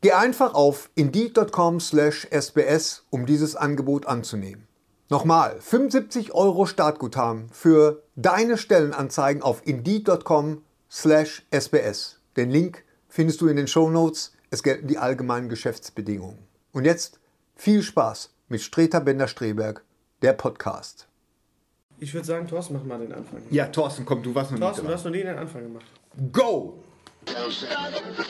Geh einfach auf indeed.com/sbs, um dieses Angebot anzunehmen. Nochmal, 75 Euro Startguthaben für deine Stellenanzeigen auf indeed.com/sbs. Den Link findest du in den Show Notes. Es gelten die allgemeinen Geschäftsbedingungen. Und jetzt viel Spaß mit Streter Bender-Streberg, der Podcast. Ich würde sagen, Thorsten, mach mal den Anfang. Ja, Thorsten, komm, du warst noch Thorsten, nicht du hast noch nie den Anfang gemacht. Go!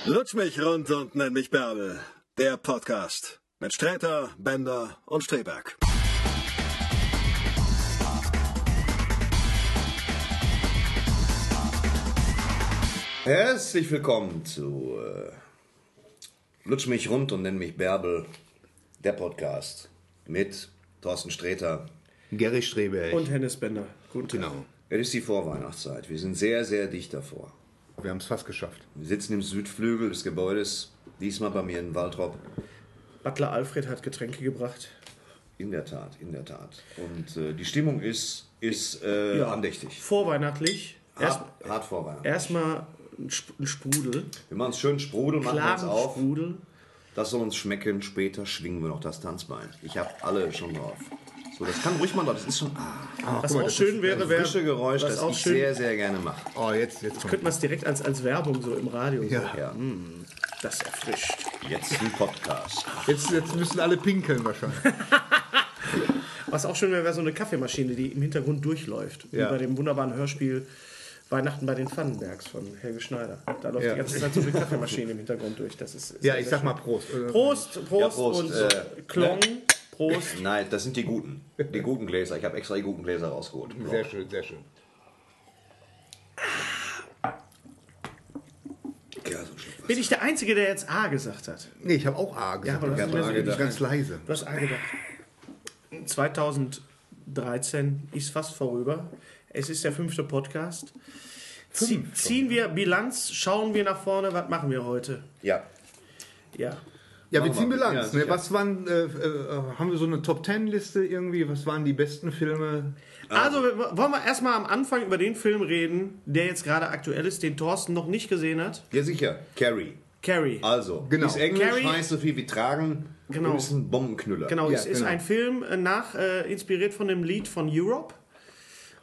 Lutsch mich rund und nenn mich Bärbel. Der Podcast mit Sträter, Bender und Streberg. Herzlich willkommen zu äh, Lutsch mich rund und nenn mich Bärbel, der Podcast mit Thorsten Sträter. Gary Streberg. Und Hennes Bender. Guten Tag. genau. Es ist die Vorweihnachtszeit. Wir sind sehr, sehr dicht davor. Wir haben es fast geschafft. Wir sitzen im Südflügel des Gebäudes, diesmal bei mir in Waldrop. Butler Alfred hat Getränke gebracht. In der Tat, in der Tat. Und äh, die Stimmung ist, ist äh, andächtig. Vorweihnachtlich. Erst, Hart, hart vor Weihnachten. erstmal ein Sp- ein Sprudel. Wir machen es schön Sprudel, machen uns Klaren auf. Sprudel. Das soll uns schmecken. Später schwingen wir noch das Tanzbein. Ich habe alle schon drauf. So, das kann ruhig mal, das ist schon ah, Was guck mal, auch das schön wäre, wäre. frische Geräusch, was das auch ich schön, sehr, sehr gerne mache. Oh, jetzt, jetzt kommt. Könnte man es direkt als, als Werbung so im Radio. So. Ja. Ja, Das erfrischt. jetzt ein Podcast. Jetzt, jetzt müssen alle pinkeln wahrscheinlich. Was auch schön wäre, wäre so eine Kaffeemaschine, die im Hintergrund durchläuft. Wie Ja. bei dem wunderbaren Hörspiel Weihnachten bei den Pfannenbergs von Helge Schneider. Da läuft Ja. die ganze Zeit so eine Kaffeemaschine im Hintergrund durch. Das ist, ist Ja, ich sag mal schön. Prost. Äh, Prost, Prost, Ja, Prost, und äh, Klong, Prost. Nein, das sind die guten. Die guten Gläser. Ich habe extra die guten Gläser rausgeholt. Sehr schön, sehr schön. Ja, so Bin ich der Einzige, der jetzt A gesagt hat? Nee, ich habe auch A gesagt. aber das ich ist habe A gedacht. gedacht. Ganz leise. Du hast A gedacht. 2013 ist fast vorüber. Es ist der fünfte Podcast. Zie ziehen wir Bilanz, schauen wir nach vorne, was machen wir heute? Ja. Ja. Ja, wir ziehen wir. Bilanz. Ja, ne? Was waren, äh, äh, haben wir so eine Top Ten Liste irgendwie? Was waren die besten Filme? Also wollen wir erstmal am Anfang über den Film reden, der jetzt gerade aktuell ist, den Thorsten noch nicht gesehen hat. Ja, sicher. Carrie. Carrie. Also, Genau. ist Englisch, Carrie- heißt so viel wie tragen Genau. und ist ein Bombenknüller. Genau, Ja, es ist genau. ein Film äh, nach, äh, inspiriert von dem Lied von Europe.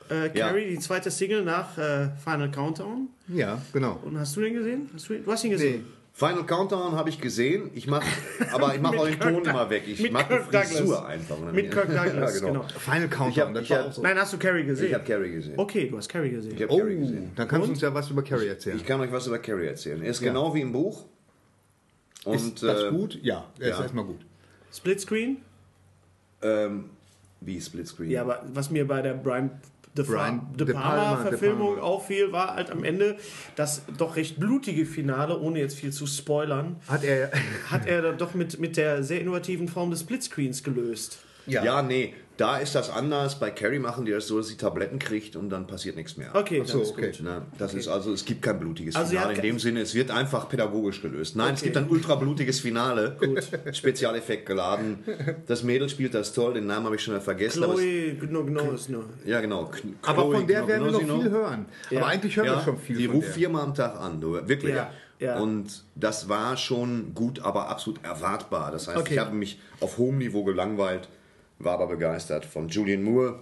Äh, Ja. Carrie, die zweite Single nach äh, Final Countdown. Ja, genau. Und hast du den gesehen? Hast du, du hast ihn gesehen? Final Countdown habe ich gesehen. Ich mach, aber ich mache auch den Kirk Ton immer weg. Ich mache Kirk die Frisur Douglas. einfach. Dann- Mit Kirk Douglas, ja, genau. Final Countdown, Ich hab- das ich war hab- auch so. Nein, hast du Carrie gesehen? Ich habe Carrie gesehen. Okay, du hast Carrie gesehen. Ich habe Oh, Carrie gesehen. dann kannst du uns ja was über Carrie erzählen. Ich kann euch was über Carrie erzählen. Er ist Ja. genau wie im Buch. Und, ist das äh, gut? Ja, er ist ja. erstmal gut. Splitscreen? Ähm, wie Splitscreen? Ja, aber was mir bei der Brian De, Brian De De Palma, De Palma-Verfilmung Palma. auffiel, war halt am Ende das doch recht blutige Finale, ohne jetzt viel zu spoilern, Hat er. hat er dann doch mit, mit der sehr innovativen Form des Splitscreens gelöst. ja. nee. Da ist das anders. Bei Carrie machen die das so, dass sie Tabletten kriegt und dann passiert nichts mehr. Okay, so, das ist okay. gut. Ne, das ist also, es gibt kein blutiges Also, Finale ja, in dem Sinne, es wird einfach pädagogisch gelöst. Nein, es Okay. gibt ein ultra blutiges Finale, Spezialeffekt geladen. Das Mädel spielt das toll, den Namen habe ich schon vergessen. es- Chloe Gnognosno. ja, genau. Kn- Aber Chloe von der werden wir noch viel hören. Aber eigentlich hören Ja, wir schon viel die ruft viermal am Tag an, du, wirklich. Ja, ja. Und das war schon gut, aber absolut erwartbar. Das heißt, Okay. ich habe mich auf hohem Niveau gelangweilt, war aber begeistert von Julian Moore,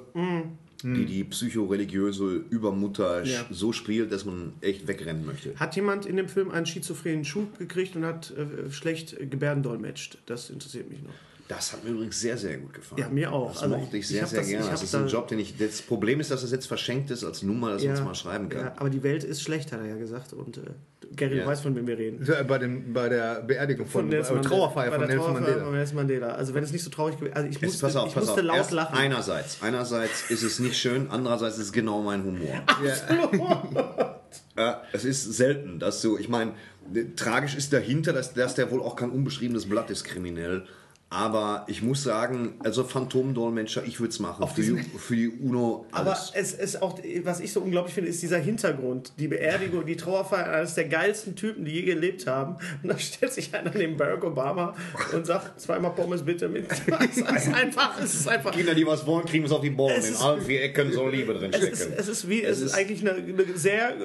die die psychoreligiöse Übermutter Ja. so spielt, dass man echt wegrennen möchte. Hat jemand in dem Film einen schizophrenen Schub gekriegt und hat äh, schlecht gebärdendolmetscht? Das interessiert mich noch. Das hat mir übrigens sehr, sehr gut gefallen. Ja, mir auch. Das Also mochte ich ich- sehr, sehr das- gerne. Das ist ein Job, den ich. Das Problem ist, dass es jetzt verschenkt ist als Nummer, dass man es mal schreiben kann. Ja, aber die Welt ist schlecht, hat er ja gesagt. Und äh, Gary, Ja. du weißt, von wem wir reden. Äh, Bei, dem, bei der Beerdigung von, äh, Nelson Mandela- Trauerfeier bei von der Nelson Trauerfeier Mandela. von Nelson Mandela. Also wenn es nicht so traurig gewesen also ich musste, pass auf, ich pass musste auf. laut Erst lachen. Einerseits, einerseits ist es nicht schön, andererseits ist es genau mein Humor. Ja, es ist selten, dass du, ich meine, tragisch ist dahinter, dass, dass der wohl auch kein unbeschriebenes Blatt ist, kriminell. Aber ich muss sagen, also Phantomdolmetscher, ich würde es machen. Für die, für die UNO Aber alles. es ist auch, was ich so unglaublich finde, ist dieser Hintergrund. Die Beerdigung, die Trauerfeier eines der geilsten Typen, die je gelebt haben. Und da stellt sich einer neben Barack Obama und sagt, zweimal Pommes bitte mit. Es ist einfach, es ist einfach. Kinder, die was wollen, kriegen es auf die. Es In allen vier Ecken soll Liebe drin Es ist, stecken. es ist wie, es, Es ist ist- eigentlich eine, eine sehr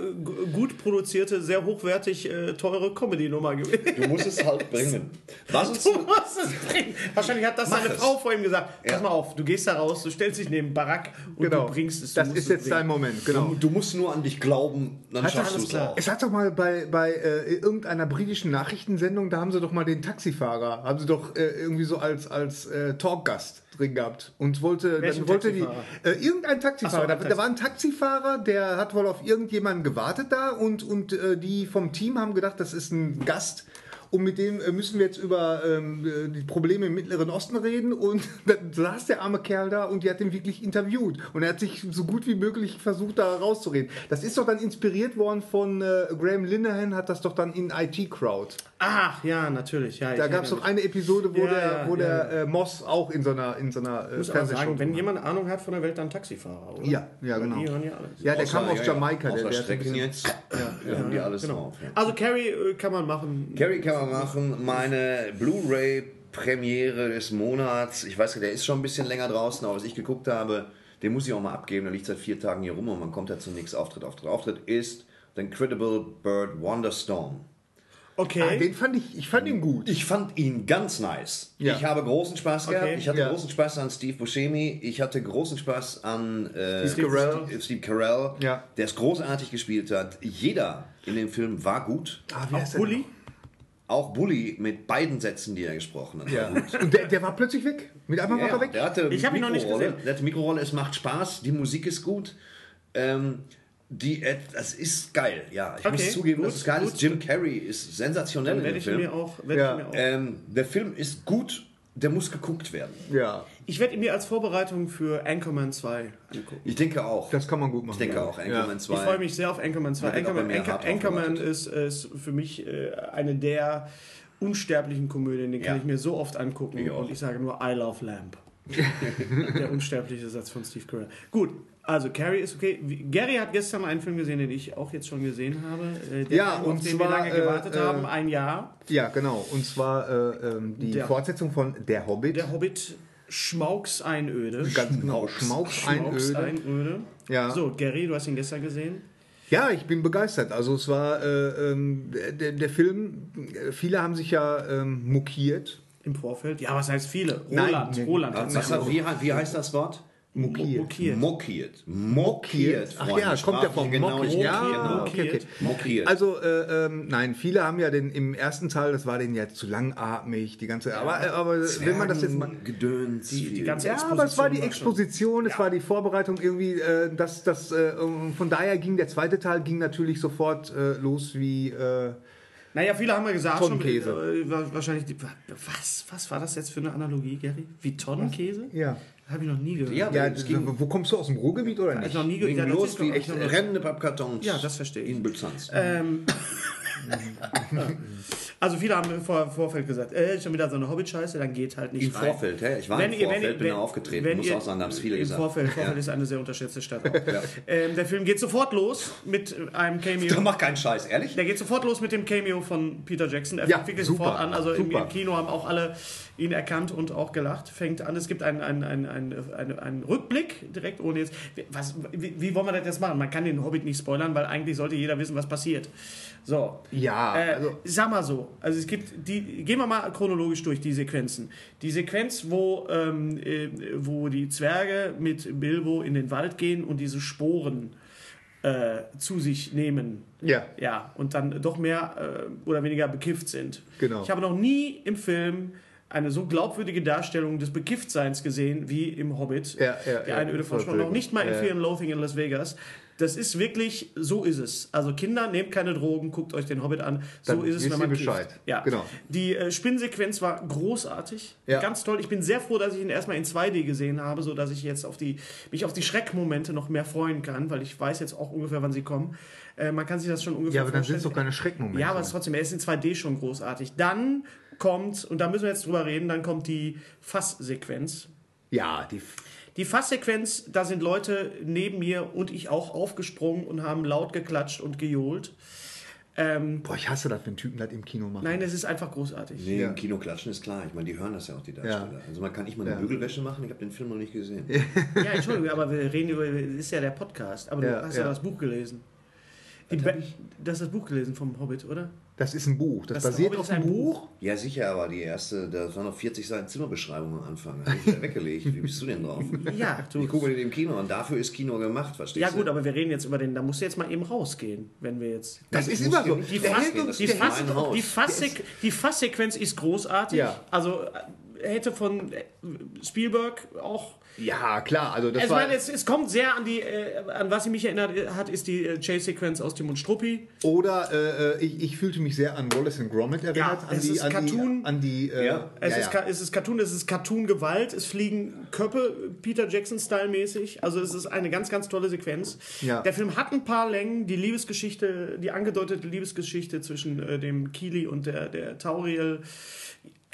gut produzierte, sehr hochwertig äh, teure Comedy-Nummer gewesen. Du musst es halt bringen. Was Du musst es bringen. Wahrscheinlich hat das Mach seine es. Frau vor ihm gesagt. Pass Ja. mal auf, du gehst da raus, du stellst dich neben Barack und Genau. du bringst es. Du Das ist jetzt dein Moment, genau. Du musst nur an dich glauben, dann Hat schaffst du es auch. Es hat doch mal bei, bei äh, irgendeiner britischen Nachrichtensendung, da haben sie doch mal den Taxifahrer, haben sie doch äh, irgendwie so als, als äh, Talkgast drin gehabt. Und wollte, Welchen dann wollte die, äh, irgendein Taxifahrer, so, da, da Taxi- war ein Taxifahrer, der hat wohl auf irgendjemanden gewartet da und, und äh, die vom Team haben gedacht, das ist ein Gast. Und mit dem äh, müssen wir jetzt über ähm, äh, die Probleme im Mittleren Osten reden. Und dann saß der arme Kerl da und die hat ihn wirklich interviewt. Und er hat sich so gut wie möglich versucht, da rauszureden. Das ist doch dann inspiriert worden von äh, Graham Linehan, hat das doch dann in IT Crowd. Ach, ja, natürlich. Ja, Da gab es doch erinnere eine Episode, wo Ja, der, wo ja, der Äh, Moss auch in so einer, in so einer äh, muss aber sagen, wenn jemand Ahnung hat von der Welt, dann Taxifahrer, oder? Ja, ja, Weil genau. Die hören ja alles. Ja, der kam aus ja, ja. Jamaika. Der, der Strecken jetzt. Ja, haben die alles genau. drauf. Ja. Also Carrie äh, kann man machen. Carrie kann man machen. Meine Blu-ray-Premiere des Monats. Ich weiß, der ist schon ein bisschen länger draußen, aber was ich geguckt habe, den muss ich auch mal abgeben. Der liegt seit vier Tagen hier rum und man kommt ja zum nächsten Auftritt. Auftritt, Auftritt ist The Incredible Bird Wonderstorm. Okay. Ah, den fand ich, ich fand ihn gut. Ich fand ihn ganz nice. Ja. Ich habe großen Spaß gehabt. Okay. Ich hatte Ja. großen Spaß an Steve Buscemi. Ich hatte großen Spaß an äh, Steve Carell. Steve, Carell, Ja. der es großartig gespielt hat. Jeder in dem Film war gut. Ah, wie Auch heißt Bully? Auch Bully mit beiden Sätzen, die er gesprochen hat. Ja. war gut. Und der, der war plötzlich weg. Mit war Ja, er weg. der hatte Ich hab ihn noch nicht gesehen. Der hatte Mikrorolle, es macht Spaß, die Musik ist gut. Ähm, die, das ist geil, ja. Ich Okay, muss zugeben, gut, dass es geil gut. ist. Jim Carrey ist sensationell Dann in werde dem ich Film. mir auch. Werde Ja. ich, mir auch. Ähm, der Film ist gut, der muss geguckt werden. Ja, ich werde ihn mir als Vorbereitung für Anchorman 2 angucken. Ich denke auch. das kann man gut machen. ich denke ja. auch. Anchorman 2. Ich freue mich sehr auf Anchorman 2. Da wird aber Anchorman, Anchor, Anchorman ist, ist für mich äh, eine der unsterblichen Komödien. Den kann Ja. ich mir so oft angucken. Ich und ich sage nur I Love Lamp. der unsterbliche Satz von Steve Carell. Gut, also Carrie ist okay. Gary hat gestern einen Film gesehen, den ich auch jetzt schon gesehen habe. Äh, der Ja, Film, und auf den zwar, wir lange äh, gewartet äh, haben, ein Jahr. Ja, genau. Und zwar äh, ähm, die Der- Fortsetzung von Der Hobbit. Der Hobbit Schmauks Einöde. Ganz genau. Schmauks. Schmauks Schmauks Einöde. Einöde. Ja. So, Gary, du hast ihn gestern gesehen. Ja, ich bin begeistert. Also es war äh, ähm, der, der Film, viele haben sich ja ähm, mokiert. Im Vorfeld. Ja, was heißt viele? Nein. Roland. Roland hat Was, wie, wie heißt das Wort? Mokiert. mokiert. Mokiert. Mokiert. Ach ja, kommt ja vom Sprachliche Mokiert. Ja, Genau. okay, okay. Mokiert. Also, äh, ähm, nein, viele haben ja den im ersten Teil, das war denen ja zu langatmig, die ganze. Aber, äh, aber wenn man das jetzt mal. Gedöns. Die, die ganze Ja, aber es war die schon- Exposition, es war die Vorbereitung irgendwie, äh, das, das, äh, von daher ging der zweite Teil ging natürlich sofort äh, los wie. Äh, Naja, viele haben ja gesagt, schon, Tonnenkäse. äh, wa- wahrscheinlich, die, was, was war das jetzt für eine Analogie, Gary? Wie Tonnenkäse? ja. Habe ich noch nie gehört. Ja, Ja, ging wo kommst du aus dem Ruhrgebiet oder Hab ich nicht? noch nie gehört. ging Ja, das los wie echt noch- rennende Pappkartons. Ja, das verstehe ich. In Byzanz. Ähm, also viele haben im Vor Vorfeld gesagt, äh, schon wieder so eine Hobbit-Scheiße, dann geht halt nicht Im rein. Vorfeld, hä? Ich war Wenn im ihr- wenn Vorfeld, ihr- bin wenn- da aufgetreten. wenn Muss ihr- auch sagen, da haben es viele Im gesagt. Vorfeld, Vorfeld Ja. ist eine sehr unterschätzte Stadt. Auch. ähm, der Film geht sofort los mit einem Da Cameo. mach keinen Scheiß, ehrlich? Der geht sofort los mit dem Cameo von Peter Jackson. Er Ja, fängt wirklich sofort an. Also im, super. im Kino haben auch alle ihn erkannt und auch gelacht. Fängt an. Es gibt einen, einen, einen, einen, einen, Rückblick direkt, ohne jetzt. Was, wie, wie wollen wir das jetzt machen? Man kann den Hobbit nicht spoilern, weil eigentlich sollte jeder wissen, was passiert. So. Ja, Äh, also- sag mal so. Also es gibt die. Gehen wir mal chronologisch durch die Sequenzen. Die Sequenz, wo, ähm, äh, wo die Zwerge mit Bilbo in den Wald gehen und diese Sporen äh, zu sich nehmen. Ja. Ja, und dann doch mehr äh, oder weniger bekifft sind. Genau. Ich habe noch nie im Film eine so glaubwürdige Darstellung des Bekifftseins gesehen wie im Hobbit. Ja, ja, die ja, Einöde von war Schmorn. Noch nicht mal in gut. Fear and Loathing in Las Vegas. Das ist wirklich, so ist es. Also Kinder, nehmt keine Drogen, guckt euch den Hobbit an. So Dann ist es, wenn man kifft. Bescheid. Ja. Genau. Die äh, Spinnsequenz war großartig. Ja. Ganz toll. Ich bin sehr froh, dass ich ihn erstmal in 2D gesehen habe, sodass ich jetzt auf die, mich auf die Schreckmomente noch mehr freuen kann, weil ich weiß jetzt auch ungefähr, wann sie kommen. Äh, man kann sich das schon ungefähr Ja, aber dann sind es doch keine Schreckmomente. Ja, aber es ist trotzdem, er ist in 2D schon großartig. Dann kommt, und da müssen wir jetzt drüber reden, dann kommt die Fasssequenz. ja, die. Die Fasssequenz, da sind Leute neben mir und ich auch aufgesprungen und haben laut geklatscht und gejohlt. Ähm, Boah, ich hasse das, wenn Typen das im Kino machen. nein, es ist einfach großartig. Nee, Ja. im Kino klatschen ist klar. Ich meine, die hören das ja auch, die Darsteller. Also man kann nicht mal eine Ja. Bügelwäsche machen. Ich habe den Film noch nicht gesehen. Ja, Entschuldigung, aber wir reden über, das ist ja der Podcast. Aber du Ja, hast ja, ja. das Buch gelesen. Die Ba- Du hast das Buch gelesen vom Hobbit, oder? Das ist ein Buch. Das, Das basiert Hobbit auf ist ein einem Buch. Buch. Ja, sicher, aber die erste, da waren noch 40 Seiten Zimmerbeschreibung am Anfang. Habe ich wieder weggelegt. Wie bist du denn drauf? Ja, du. Ich gucke den im Kino und dafür ist Kino gemacht, verstehst Ja du? gut, aber wir reden jetzt über den, da musst du jetzt mal eben rausgehen, wenn wir jetzt... Das ist muss immer so. Die, Fass, die, Fass, die, Fasssequ die Fasssequenz ist großartig. Ja. Also äh, hätte von äh, Spielberg auch... Ja, klar. Also das Also war, meine, es, es kommt sehr an die, äh, an was sie mich erinnert hat, ist die äh, Chase-Sequenz aus Tim und Struppi. oder äh, ich, ich fühlte mich sehr an Wallace and Gromit erinnert. Ja, an es die, ist an Cartoon. Die, an die, äh, Ja. Es, ja, ist, ja. Es ist Cartoon, es ist Cartoon-Gewalt, es fliegen Köpfe, Peter Jackson-Style mäßig. Also es ist eine ganz, ganz tolle Sequenz. Ja. Der Film hat ein paar Längen. Die Liebesgeschichte, die angedeutete Liebesgeschichte zwischen äh, dem Kili und der, der Tauriel.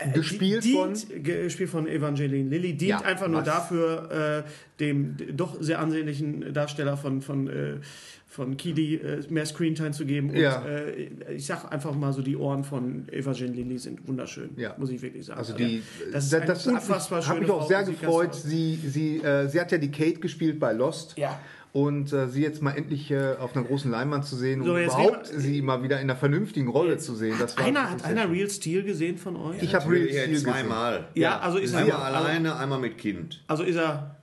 Äh, Gespielt die- von? dient, Gespielt von Evangeline Lilly. Dient Ja, einfach nur was? dafür, äh, dem doch sehr ansehnlichen Darsteller von, von, äh, von Kili äh, mehr Screentime zu geben. Und Ja. äh, ich sag einfach mal so, die Ohren von Evangeline Lilly sind wunderschön. Ja. Muss ich wirklich sagen. Also die, das ist das, das hat unfassbar mich, hat schöne mich auch Frau, sehr gefreut. Sie, sie, äh, sie hat ja die Kate gespielt bei Lost. Ja. Und äh, sie jetzt mal endlich äh, auf einer großen Leinwand zu sehen So, und überhaupt reden wir- sie mal wieder in einer vernünftigen Rolle zu sehen. Das war Einer, hat einer. Real Steel gesehen von euch? Ich habe Real Steel gesehen. zweimal. ja, also ist er, Einmal also, alleine, einmal mit Kind. also ist er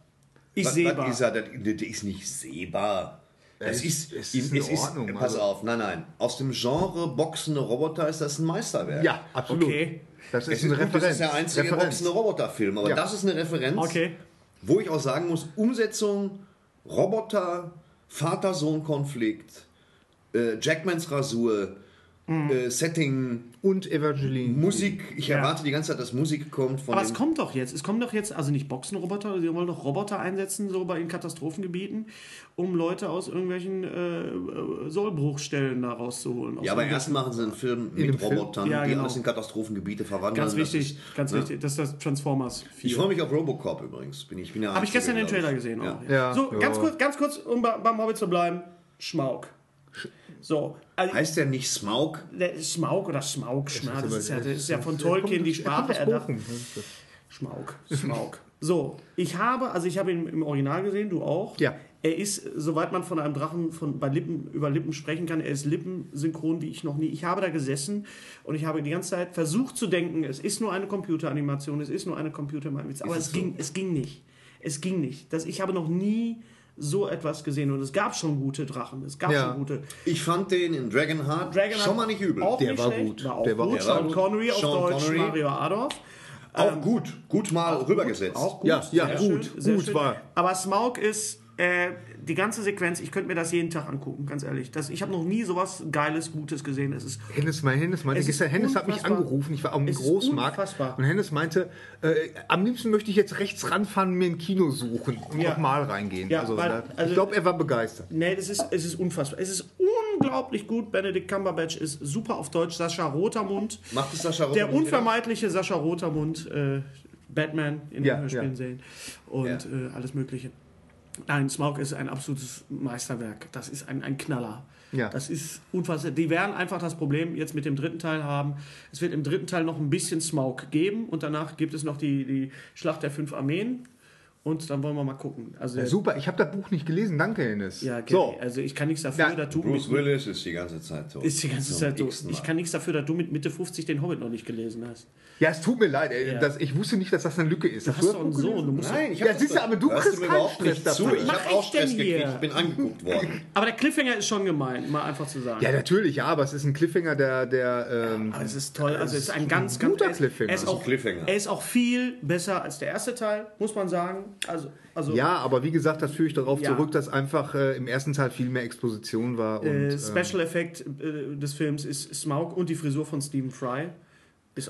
ist Was, sehbar. was ist er? Das, das ist nicht sehbar. Das Es- ist, es ist in Ordnung, pass also- auf, nein, nein. Aus dem Genre boxende Roboter ist das ein Meisterwerk. Ja, absolut. Okay. Das ist Es ist, eine gut, Referenz. das ist der einzige Referenz. boxende Roboterfilm, aber Ja. das ist eine Referenz, Okay. wo ich auch sagen muss, Umsetzung, Roboter, Vater-Sohn-Konflikt, äh, Jackmans Rasur, Mhm. äh, Setting, Und Evangeline. Musik. Ich Ja. erwarte die ganze Zeit, dass Musik kommt von Aber es kommt doch jetzt. Es kommen doch jetzt, also nicht Boxenroboter, sie wollen doch Roboter einsetzen, so bei in Katastrophengebieten, um Leute aus irgendwelchen äh, äh, Sollbruchstellen da rauszuholen. Aus Ja, aber erst machen sie einen Film mit Film? Robotern, Ja, die genau. alles in Katastrophengebiete verwandeln. Ganz wichtig, ist- ganz ne? wichtig. Das ist das Transformers 4. Ich freue mich auf Robocop übrigens. Bin ich, bin ja Habe ich gestern den. Trailer gesehen Ja. auch. Ja. So, Ja. ganz kurz, ganz kurz, um bei- beim Hobbit zu bleiben. Schmauk. So, also, Heißt der nicht Smaug? Schmauk oder Schmauk, Schmauk, das ist ja, das ist ja von Tolkien die Sprache erdacht. Bochum. Schmauk, Schmauk. So, ich habe, also ich habe ihn im Original gesehen, du auch. Ja. Er ist, soweit man von einem Drachen von, bei Lippen, über Lippen sprechen kann, er ist lippensynchron wie ich noch nie. Ich habe da gesessen und ich habe die ganze Zeit versucht zu denken, es ist nur eine Computeranimation, es ist nur eine Computeranimation, aber es, es so? ging, es ging nicht. Es ging nicht. Das, ich habe noch nie so etwas gesehen und es gab schon gute Drachen, es gab Ja. schon gute. Ich fand den in Dragonheart Dragon schon mal nicht übel. Der nicht war schlecht, gut. War auch Der war gut. auch Sean gut. Connery auf Sean Deutsch, Connery. Mario Adolf. auch gut. Gut mal rübergesetzt. Auch gut. Ja, ja, gut, schön, gut schön. war. Aber Smaug ist äh, die ganze Sequenz, ich könnte mir das jeden Tag angucken, ganz ehrlich. Das, ich habe noch nie sowas Geiles, Gutes gesehen. Es ist Hennes, mein Hennes meinte gestern, Hennes hat mich angerufen, ich war auf dem Es ist Großmarkt unfassbar. und Hennes meinte, äh, am liebsten möchte ich jetzt rechts ranfahren, mir ein Kino suchen und Ja. nochmal reingehen. Ja, also, weil- da, also- ich glaube, er war begeistert. Nee, es ist, es ist unfassbar. Es ist unglaublich gut. Benedict Cumberbatch ist super auf Deutsch. Sascha Rotermund. Macht es Sascha Der Rotermund unvermeidliche Sascha Rotermund. Äh, Batman in Ja, den Hörspielen ja. sehen. Und Ja. äh, alles Mögliche. Nein, Smaug ist ein absolutes Meisterwerk. Das ist ein, ein Knaller. Ja. Das ist unfassbar. Die werden einfach das Problem jetzt mit dem dritten Teil haben. Es wird im dritten Teil noch ein bisschen Smaug geben und danach gibt es noch die, die Schlacht der fünf Armeen. Und dann wollen wir mal gucken. Also, der- Super, ich habe das Buch nicht gelesen, danke, Hennes. ja, Gary, so, also ich kann nichts dafür, Ja, dass du Bruce mit, Willis ist die ganze Zeit tot. ist die ganze Zeit x-ten Ich kann nichts dafür, dass du mit Mitte 50 den Hobbit noch nicht gelesen hast. ja, es tut mir leid, ey, Ja. das, ich wusste nicht, dass das eine Lücke ist. Du hast doch einen Sohn. Du musst Nein, ich Ja, hab siehst du, das- aber du kriegst mir keinen Stress zu. dafür. Ich Mach habe auch Stress denn gekriegt. hier? Ich bin angeguckt worden. aber der Cliffhanger ist schon gemein, mal einfach zu sagen. Ja, natürlich, ja, aber es ist ein Cliffhanger, der, der ähm, Aber es ist toll. Also es ist ein ganz, ein ganz guter er. Er Cliffhanger. er ist auch viel besser als der erste Teil, muss man sagen. Also, also ja, aber wie gesagt, das führe ich darauf Ja. zurück, dass einfach äh, im ersten Teil viel mehr Exposition war. Und, äh, ähm, Special Effekt äh, des Films ist Smaug und die Frisur von Stephen Fry.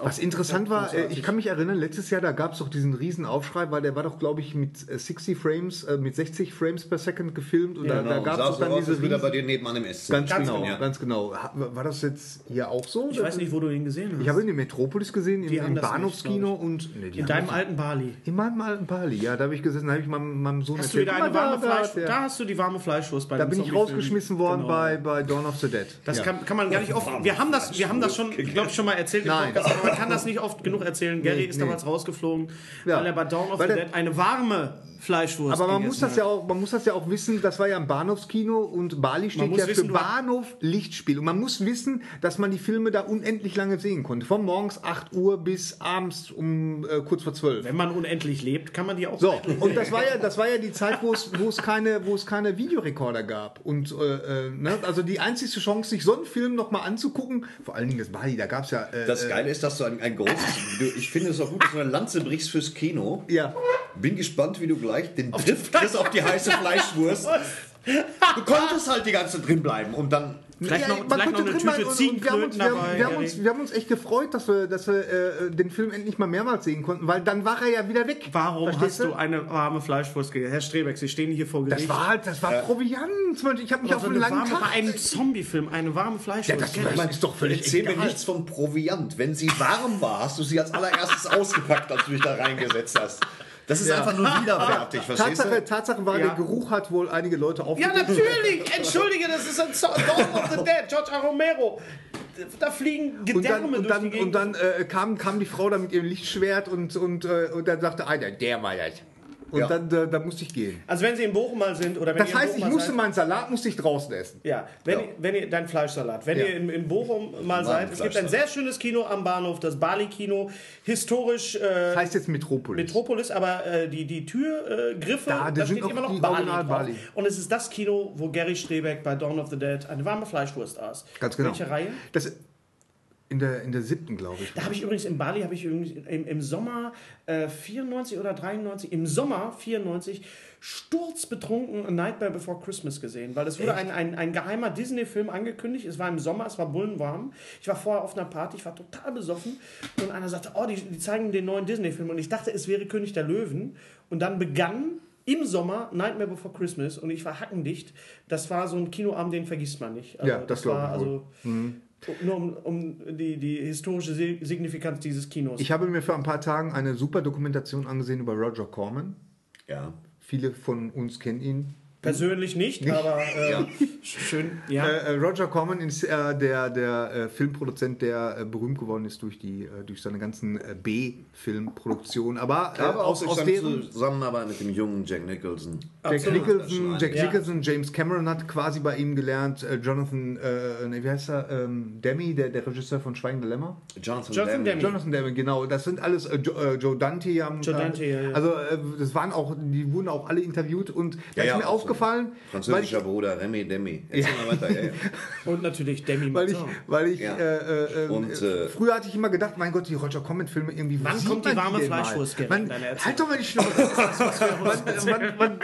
Was interessant war, äh, großartig. ich kann mich erinnern, letztes Jahr, da gab es doch diesen riesen Aufschrei, weil der war doch, glaube ich, mit äh, 60 Frames, äh, mit 60 Frames per Second gefilmt und da, da Genau, gab sah es dann diese riesen, bei dir nebenan im Esszimmer. ganz, Ganz genau, genau. ganz genau. War das jetzt hier auch so? ich weiß nicht, wo du ihn gesehen hast. Ich habe ihn in Metropolis gesehen, im, im Bahnhofskino und nee, die in deinem alten Bali. in meinem alten Bali, ja, da habe ich gesessen, da habe ich meinem, meinem Sohn Hast du wieder eine warme da, da, Fleisch? der- Da hast du die warme Fleischwurst bei da bin ich rausgeschmissen worden Genau. bei, bei Dawn of the Dead. Das ja. kann, man gar nicht oft. Wir haben das, wir haben das schon, glaube ich, schon mal erzählt Nein. Man kann das nicht oft genug erzählen. Gary Nee, ist nee. damals rausgeflogen, Ja. weil er bei Dawn of Weil the Dead eine warme Fleischwurst Aber man muss, das hat. ja auch, man muss das ja auch wissen, das war ja ein Bahnhofskino und Bali steht ja wissen, für Bahnhof Lichtspiel. Und man muss wissen, dass man die Filme da unendlich lange sehen konnte. Von morgens 8 Uhr bis abends um äh, kurz vor 12. Wenn man unendlich lebt, kann man die auch So, und das war ja, das war ja die Zeit, wo es, wo es keine, wo es keine Videorekorder gab. Und äh, äh, ne, also die einzige Chance, sich so einen Film nochmal anzugucken, vor allen Dingen das Bali, da gab es ja. Äh, Das äh, Geile ist, dass du ein, ein großes. Du, ich finde es auch gut, dass du eine Lanze brichst fürs Kino. Ja. Bin gespannt, wie du gleich den Drift kriegst auf die heiße Fleischwurst. Du konntest halt die ganze Zeit drin bleiben und dann. Vielleicht Ja, noch, man vielleicht noch konnte eine Tüte und- und wir haben uns- Ziegenklöten dabei. Wir haben, uns, wir haben uns echt gefreut, dass wir, dass wir äh, den Film endlich mal mehrmals sehen konnten, weil dann war er ja wieder weg. Warum Verstehst hast du eine warme Fleischwurst gegessen? Herr Strebeck, Sie stehen hier vor Gericht. Das war halt, das war Proviant. Ich habe mich auf also einen eine langen warme, Tag. einem Zombie-Film eine warme Fleischwurst. Ja, das, Gary. das ist doch völlig Erzähl mir egal. nichts von Proviant. Wenn sie warm war, hast du sie als allererstes ausgepackt, als du dich da reingesetzt hast. Das ist Ja. einfach nur widerwärtig, verstehst Tatsache, du? Tatsache war, Ja. der Geruch hat wohl einige Leute Ja, aufgeregt. natürlich! Entschuldige, das ist ein Dawn of the Dead, George A. Romero. Da fliegen Und Gedärme dann, und durch die dann, Gegend. und dann äh, kam, kam die Frau da mit ihrem Lichtschwert und, und, äh, und dann sagte einer, der war das. Und Ja. dann äh, da musste ich gehen. also wenn Sie in Bochum mal sind oder wenn Das heißt, ich musste seid, meinen Salat musste ich draußen essen. Ja, wenn, Ja. Ihr, wenn ihr, dein Fleischsalat, wenn ihr in, in Bochum mal seid, es gibt ein sehr schönes Kino am Bahnhof, das Bali-Kino, historisch äh, Das heißt jetzt Metropolis. Metropolis, aber äh, die, die Türgriffe, äh, Da, da, da sind steht immer noch Bali. Bali. Und es ist das Kino, wo Gary Strebeck bei Dawn of the Dead eine warme Fleischwurst aß. Ganz genau. Welche Reihe? Das, in, der, in der siebten, glaube ich. Da habe ich übrigens in Bali, habe ich übrigens im, im Sommer äh, 94 oder 93, im Sommer 94 sturzbetrunken A Nightmare Before Christmas gesehen, weil es wurde ein, ein, ein geheimer Disney-Film angekündigt. Es war im Sommer, es war bullenwarm. Ich war vorher auf einer Party, ich war total besoffen und einer sagte, oh, die, die zeigen den neuen Disney-Film und ich dachte, es wäre König der Löwen und dann begann im Sommer Nightmare Before Christmas und ich war hackendicht. Das war so ein Kinoabend, den vergisst man nicht. Also Ja, das glaub war ich wohl. Mhm. Nur um, um die, die historische Si- Signifikanz dieses Kinos. Ich habe mir vor ein paar Tagen eine super Dokumentation angesehen über Roger Corman. Ja. Viele von uns kennen ihn. Persönlich nicht, aber äh, schön. Ja. Äh, äh, Roger Corman ist äh, der, der äh, Filmproduzent, der äh, berühmt geworden ist durch, die, äh, durch seine ganzen äh, B-Filmproduktionen. Aber, äh, Aber aus, auch aus deren. Zusammenarbeit mit dem jungen Jack Nicholson. Jack Absolut. Nicholson, Jack Ja. Nicholson, James Cameron hat quasi bei ihm gelernt. Äh, Jonathan, äh, nee, wie heißt er? Ähm, Demi, der, der Regisseur von Schweigende Lämmer. Jonathan, Jonathan. Demme. Jonathan Demme, genau. Das sind alles äh, Jo- äh, Joe Dante. Haben, Joe Dante, äh, ja, ja. Also äh, das waren auch, die wurden auch alle interviewt und da Ja, ist ja, mir auch so. Aufgefallen, weil ich, Französischer Bruder, Remy Demi. Erzähl mal weiter. Ja, ja. Und natürlich Demi weil ich, weil ich Ja. äh, äh, Und, äh, äh, früher hatte ich immer gedacht, mein Gott, die Roger Comment-Filme irgendwie. Wann kommt die warme? Fleischwurst, halt doch mal die Schnauze. man, man, man,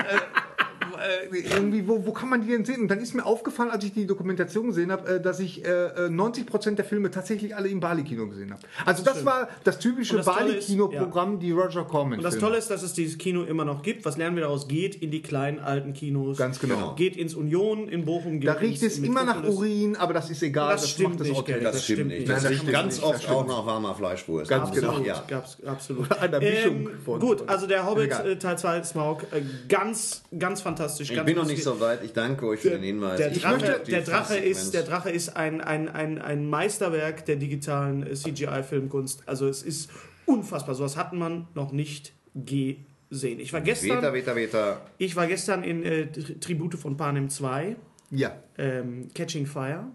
äh, äh, irgendwie, wo, wo kann man die denn sehen? Und dann ist mir aufgefallen, als ich die Dokumentation gesehen habe, äh, dass ich äh, äh, 90% der Filme tatsächlich alle im Bali-Kino gesehen habe. Also das war das typische Und das ist- Bali-Kino-Programm, die Roger Corman. Und das Tolle ist, dass es dieses Kino immer noch gibt. Was lernen wir daraus? Geht in die kleinen alten Kinos. Ganz genau. Geht ins Union in Bochum. Geht Da riecht es immer nach. Urin, aber das ist egal. Das stimmt nicht, Hotel. Gary. Das, Das stimmt nicht. nicht. Das das riecht ganz nicht. oft Das auch nach warmer Fleischwurst. Ganz genau. Ja. gab's, absolut. Einer Mischung Ähm, von- gut, also der Hobbit äh, Teil 2 Smaug, äh, ganz, ganz fantastisch. Ich ganz bin noch nicht so weit. Ich danke euch für den Hinweis. Der Ich Drache, der Drache ist, der Drache ist ein, ein, ein, ein Meisterwerk der digitalen äh, CGI-Filmkunst. Also es ist unfassbar. Sowas hat man noch nicht sehen. Ich war gestern, Veta, Veta, Veta. ich war gestern in äh, Tri- Tribute von Panem 2, Ja. ähm, Catching Fire.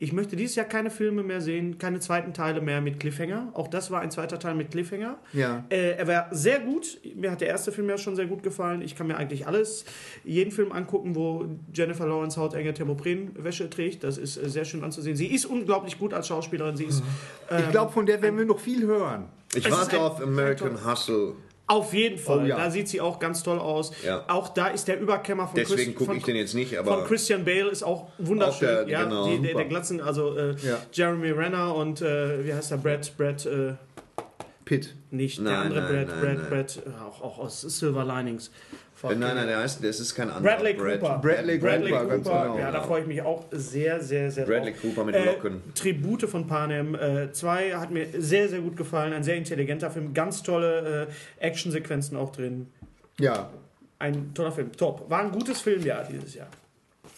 Ich möchte dieses Jahr keine Filme mehr sehen, keine zweiten Teile mehr mit Cliffhanger. Auch das war ein zweiter Teil mit Cliffhanger. Ja. Äh, er war sehr gut. Mir hat der erste Film ja schon sehr gut gefallen. Ich kann mir eigentlich alles, jeden Film angucken, wo Jennifer Lawrence hautenge Thermoprenwäsche trägt. Das ist äh, sehr schön anzusehen. Sie ist unglaublich gut als Schauspielerin. Sie ist Ich glaube, von der werden wir noch viel hören. Ich warte auf American Hustle. Auf jeden Fall. Oh ja. Da sieht sie auch ganz toll aus. Ja. Auch da ist der Überkämmer von Deswegen gucke von- ich den jetzt nicht, Von aber Christian Bale ist auch wunderschön. Auch der- ja, genau, die, der, der Glatzen, also äh, Ja. Jeremy Renner und äh, wie heißt der Brad? Brad äh, Pitt. nicht der Nein, andere nein, Brad, nein, Brad. Brad, äh, auch, auch aus Silver Linings. Äh, nein, nein, der heißt, das ist kein anderer. Bradley Brad- Cooper. Bradley Bradley Cooper, Cooper, ganz genau. ja, da freue ich mich auch sehr, sehr, sehr Bradley drauf. Cooper mit Äh, Locken. Tribute von Panem 2 hat mir sehr, sehr gut gefallen. Ein sehr intelligenter Film, ganz tolle äh, Actionsequenzen auch drin. Ja, Ein toller Film, top. War ein gutes Filmjahr dieses Jahr.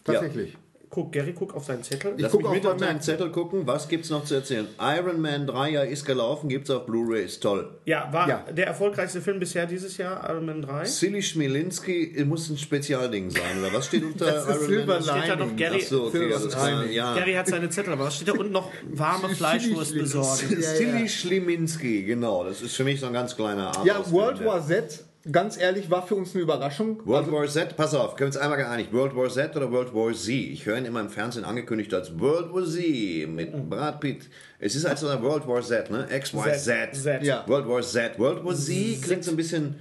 tatsächlich. Guck, Gary, guck auf seinen Zettel. Lass guck mich auch mit mal auf deinen meinen- Zettel gucken. Was gibt's noch zu erzählen? Iron Man 3 Jahr ist gelaufen, gibt's auf Blu-ray, ist toll. Ja, war Ja. der erfolgreichste Film bisher dieses Jahr, Iron Man 3. Silly Schmilinski muss ein Spezialding sein, oder was steht unter Das ist Iron Silver Man? Steht da noch. Gary, Ach so, okay. Lining. Ja. Gary hat seine Zettel, aber was steht da unten noch? Warme Fleischwurst besorgen. Ja, Silly ja. Schliminski, genau. Das ist für mich so ein ganz kleiner Art. Ja, World War Z, ganz ehrlich, war für uns eine Überraschung. World War Z, pass auf, können wir uns einmal geeinigt. World War Z oder World War Z? Ich höre ihn immer im Fernsehen angekündigt als World War Z mit Brad Pitt. Es ist also World War Z, ne? X, Y, Z. Z. Ja. World War Z. World War Z klingt so ein bisschen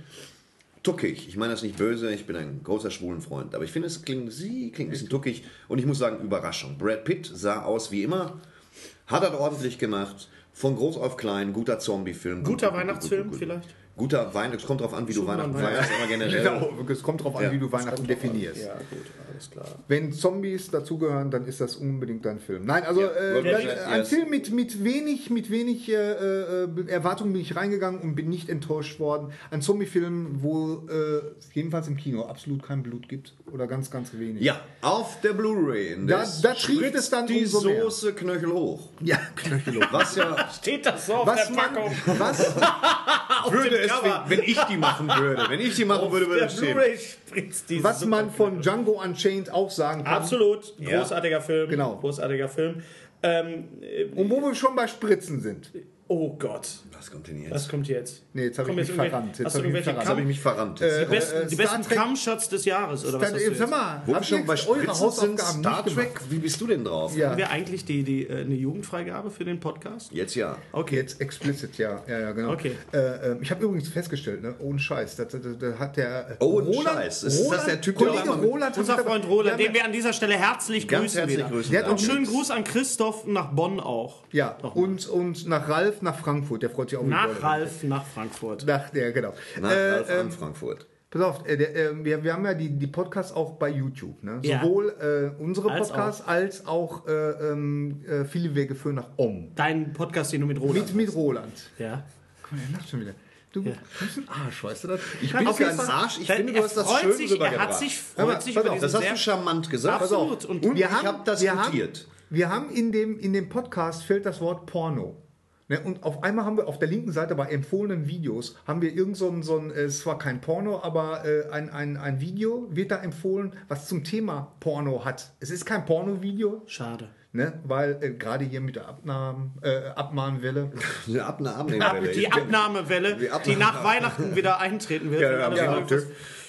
tuckig. Ich meine das nicht böse, ich bin ein großer Schwulenfreund. Aber ich finde, es klingt, sie klingt ein bisschen tuckig. Und ich muss sagen, Überraschung. Brad Pitt sah aus wie immer, hat er ordentlich gemacht. Von groß auf klein, guter Zombie-Film. Guter Gut, gut, gut, Weihnachtsfilm gut, gut. vielleicht? Guter Wein, es kommt drauf an, wie du Schon Weihnachten Weihnachten. feierst, aber generell. Genau, es kommt drauf an, Ja. wie du Weihnachten definierst. Ja, gut, alles klar. Wenn Zombies dazugehören, dann ist das unbedingt ein Film. Nein, also Ja, äh, das, War Z, ein yes. Film mit, mit wenig, mit wenig äh, äh, Erwartungen bin ich reingegangen und bin nicht enttäuscht worden. Ein Zombie-Film, wo äh, jedenfalls im Kino absolut kein Blut gibt oder ganz, ganz wenig. Ja, auf der Blu-ray. Da- da trieft es dann die umso mehr. Soße Knöchel hoch. Ja, Knöchel. Was ja Steht das so auf Was der man, Packung? was, würde es, wenn, wenn ich die machen würde. Wenn ich die machen würde, würde es stehen. Was man von Django Unchained auch sagen kann. Absolut. Ja. Großartiger Film. Genau. Großartiger Film. Ähm, äh, Und wo wir schon bei Spritzen sind. Oh Gott. Was kommt denn jetzt? Was kommt jetzt? Nee, jetzt hab ich mich verrannt. Jetzt Hast du hab ich mich verrannt. Jetzt habe ich mich verrannt. Äh, Die besten, die Star besten Cum-Shots des Jahres, oder was Dann, hast du äh, sag jetzt? mal, Wo wir schon bei Spritzen sind, Star? Trek, wie bist du denn drauf? Ja. Haben wir eigentlich die, die, äh, eine Jugendfreigabe für den Podcast? Jetzt ja. Okay. Jetzt explicit, ja, ja, ja genau. Okay. Äh, äh, ich habe übrigens festgestellt, ne, ohne Scheiß, da, da, da hat der äh, Ohne Scheiß. Ist das der Typ, der Kollege mit- Roland, Unser Freund Roland, den wir an dieser Stelle herzlich grüßen herzlich grüßen. Der Und schönen Gruß an Christoph nach Bonn auch. ja, und nach Ralf nach Frankfurt, der freut sich auch Nach. Ralf nach Frankfurt. Nach der, genau. Nach Äh, Ralf ähm, an Frankfurt. Pass auf, äh, der, äh, wir, wir haben ja die, die Podcasts auch bei YouTube. Ne? Ja. Sowohl äh, unsere Als Podcasts als auch äh, ähm, äh, viele Wege führen nach Om. Dein Podcast, den du mit Roland Mit, mit Roland. Ja. Guck mal, der lacht schon wieder. Du bist ein Arsch, weißt du das? Ich bin Auf kein. Arsch. Ich finde, du er hast das freut schön sich, Er rübergebracht. hat sich, Hör mal, freut sich auf, Das hast du charmant gesagt. Absolut. Und Und wir ich haben, hab das wir notiert. Haben, wir haben in dem, in dem Podcast fällt das Wort Porno. Ne, und auf einmal haben wir auf der linken Seite bei empfohlenen Videos, haben wir irgend so ein, so ein äh, es war kein Porno, aber äh, ein, ein, ein Video wird da empfohlen, was zum Thema Porno hat. Es ist kein Porno-Video, Schade. ne, weil äh, gerade hier mit der Abnahmen, äh, Abmahnwelle. Ja. Die Ich bin- Abnahmewelle, Die Abnahme- die nach Weihnachten wieder eintreten wird. Ja, ja, ja.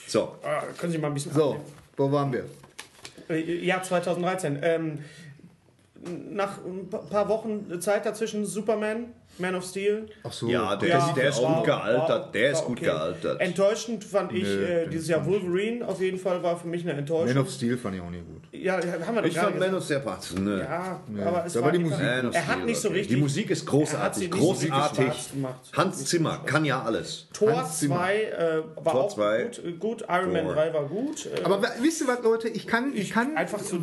So, ah, können Sie mal ein bisschen So, wo waren wir? Äh, Jahr 2013. Ähm, nach ein pa- paar Wochen Zeit dazwischen Superman, Man of Steel. Ach so. ja, der, Ja, ist, der ist war- gut gealtert. war- Der ist gut okay. gealtert. Enttäuschend fand ich äh, dieses Jahr Wolverine. Auf jeden Fall war für mich eine Enttäuschung. Man of Steel fand ich auch nicht gut. ja, haben wir doch Ich fand Man of sehr passend. Ne. Ja, aber es da war, die einfach- Musik Man of Er hat Steel, nicht so okay. richtig. Die Musik ist großartig. Großartig. Hans Zimmer kann ja alles. Tor Hans Zimmer. 2 äh, war Tor auch zwei. gut, äh, gut. Iron Man Tor. 3 war gut. Äh, Aber wisst ihr was, Leute? Ich kann, ich kann einfach so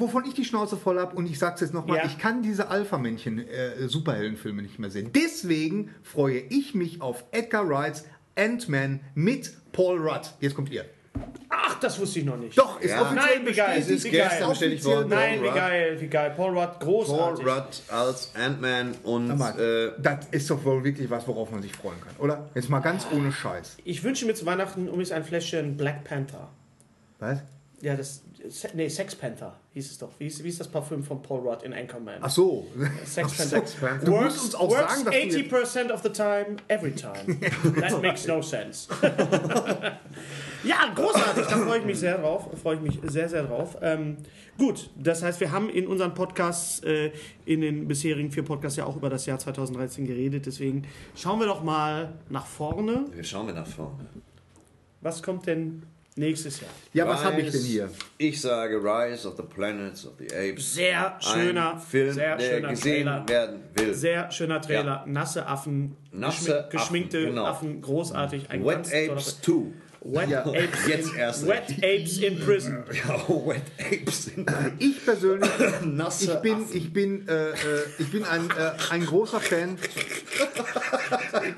wovon ich die Schnauze voll habe und ich sag's jetzt nochmal, Ja. ich kann diese Alpha-Männchen äh, Superheldenfilme nicht mehr sehen. Deswegen freue ich mich auf Edgar Wrights Ant-Man mit Paul Rudd. Jetzt kommt ihr. ach das wusste ich noch nicht. Doch, ist Ja. offiziell Nein, wie geil. Es ist Wie geil. gestern bestätigt worden. Nein, Paul wie Rudd. geil, wie geil. Paul Rudd, Paul großartig. Rudd als Ant-Man und mal, äh, das ist doch wohl wirklich was, worauf man sich freuen kann, oder? Jetzt mal ganz ohne Scheiß. Ich wünsche mir zu Weihnachten übrigens ein Fläschchen Black Panther. Was? Ja, das. Nee, Sex Panther hieß es doch. Wie ist, wie ist das Parfüm von Paul Rudd in Anchorman? Ach so. Sex Ach, Panther. Sex Panther. Du musst uns auch works sagen, dass du jetzt- 80% of the time, every time. That makes no sense. ja, großartig. Da freue ich mich sehr drauf. Freue ich mich sehr, sehr drauf. Ähm, gut, das heißt, wir haben in unseren Podcasts, äh, in den bisherigen vier Podcasts ja auch über das Jahr 2013 geredet. Deswegen schauen wir doch mal nach vorne. wir schauen wir nach vorne. Was kommt denn nächstes Jahr? Ja, was habe ich denn hier? Ich sage Rise of the Planets of the Apes. Sehr schöner Ein Film, sehr der schöner gesehen Trailer. werden will. Sehr schöner Trailer. Nasse Affen, Nasse geschmi- geschminkte Affen, genau. Affen, großartig. Ein Wet Apes Film. 2. Wet Apes. Jetzt in, erst Wet Apes in Prison. Ja, Wet Apes. Ich persönlich, Nasse ich bin, Affen. ich bin, äh, äh, ich bin ein, äh, ein großer Fan.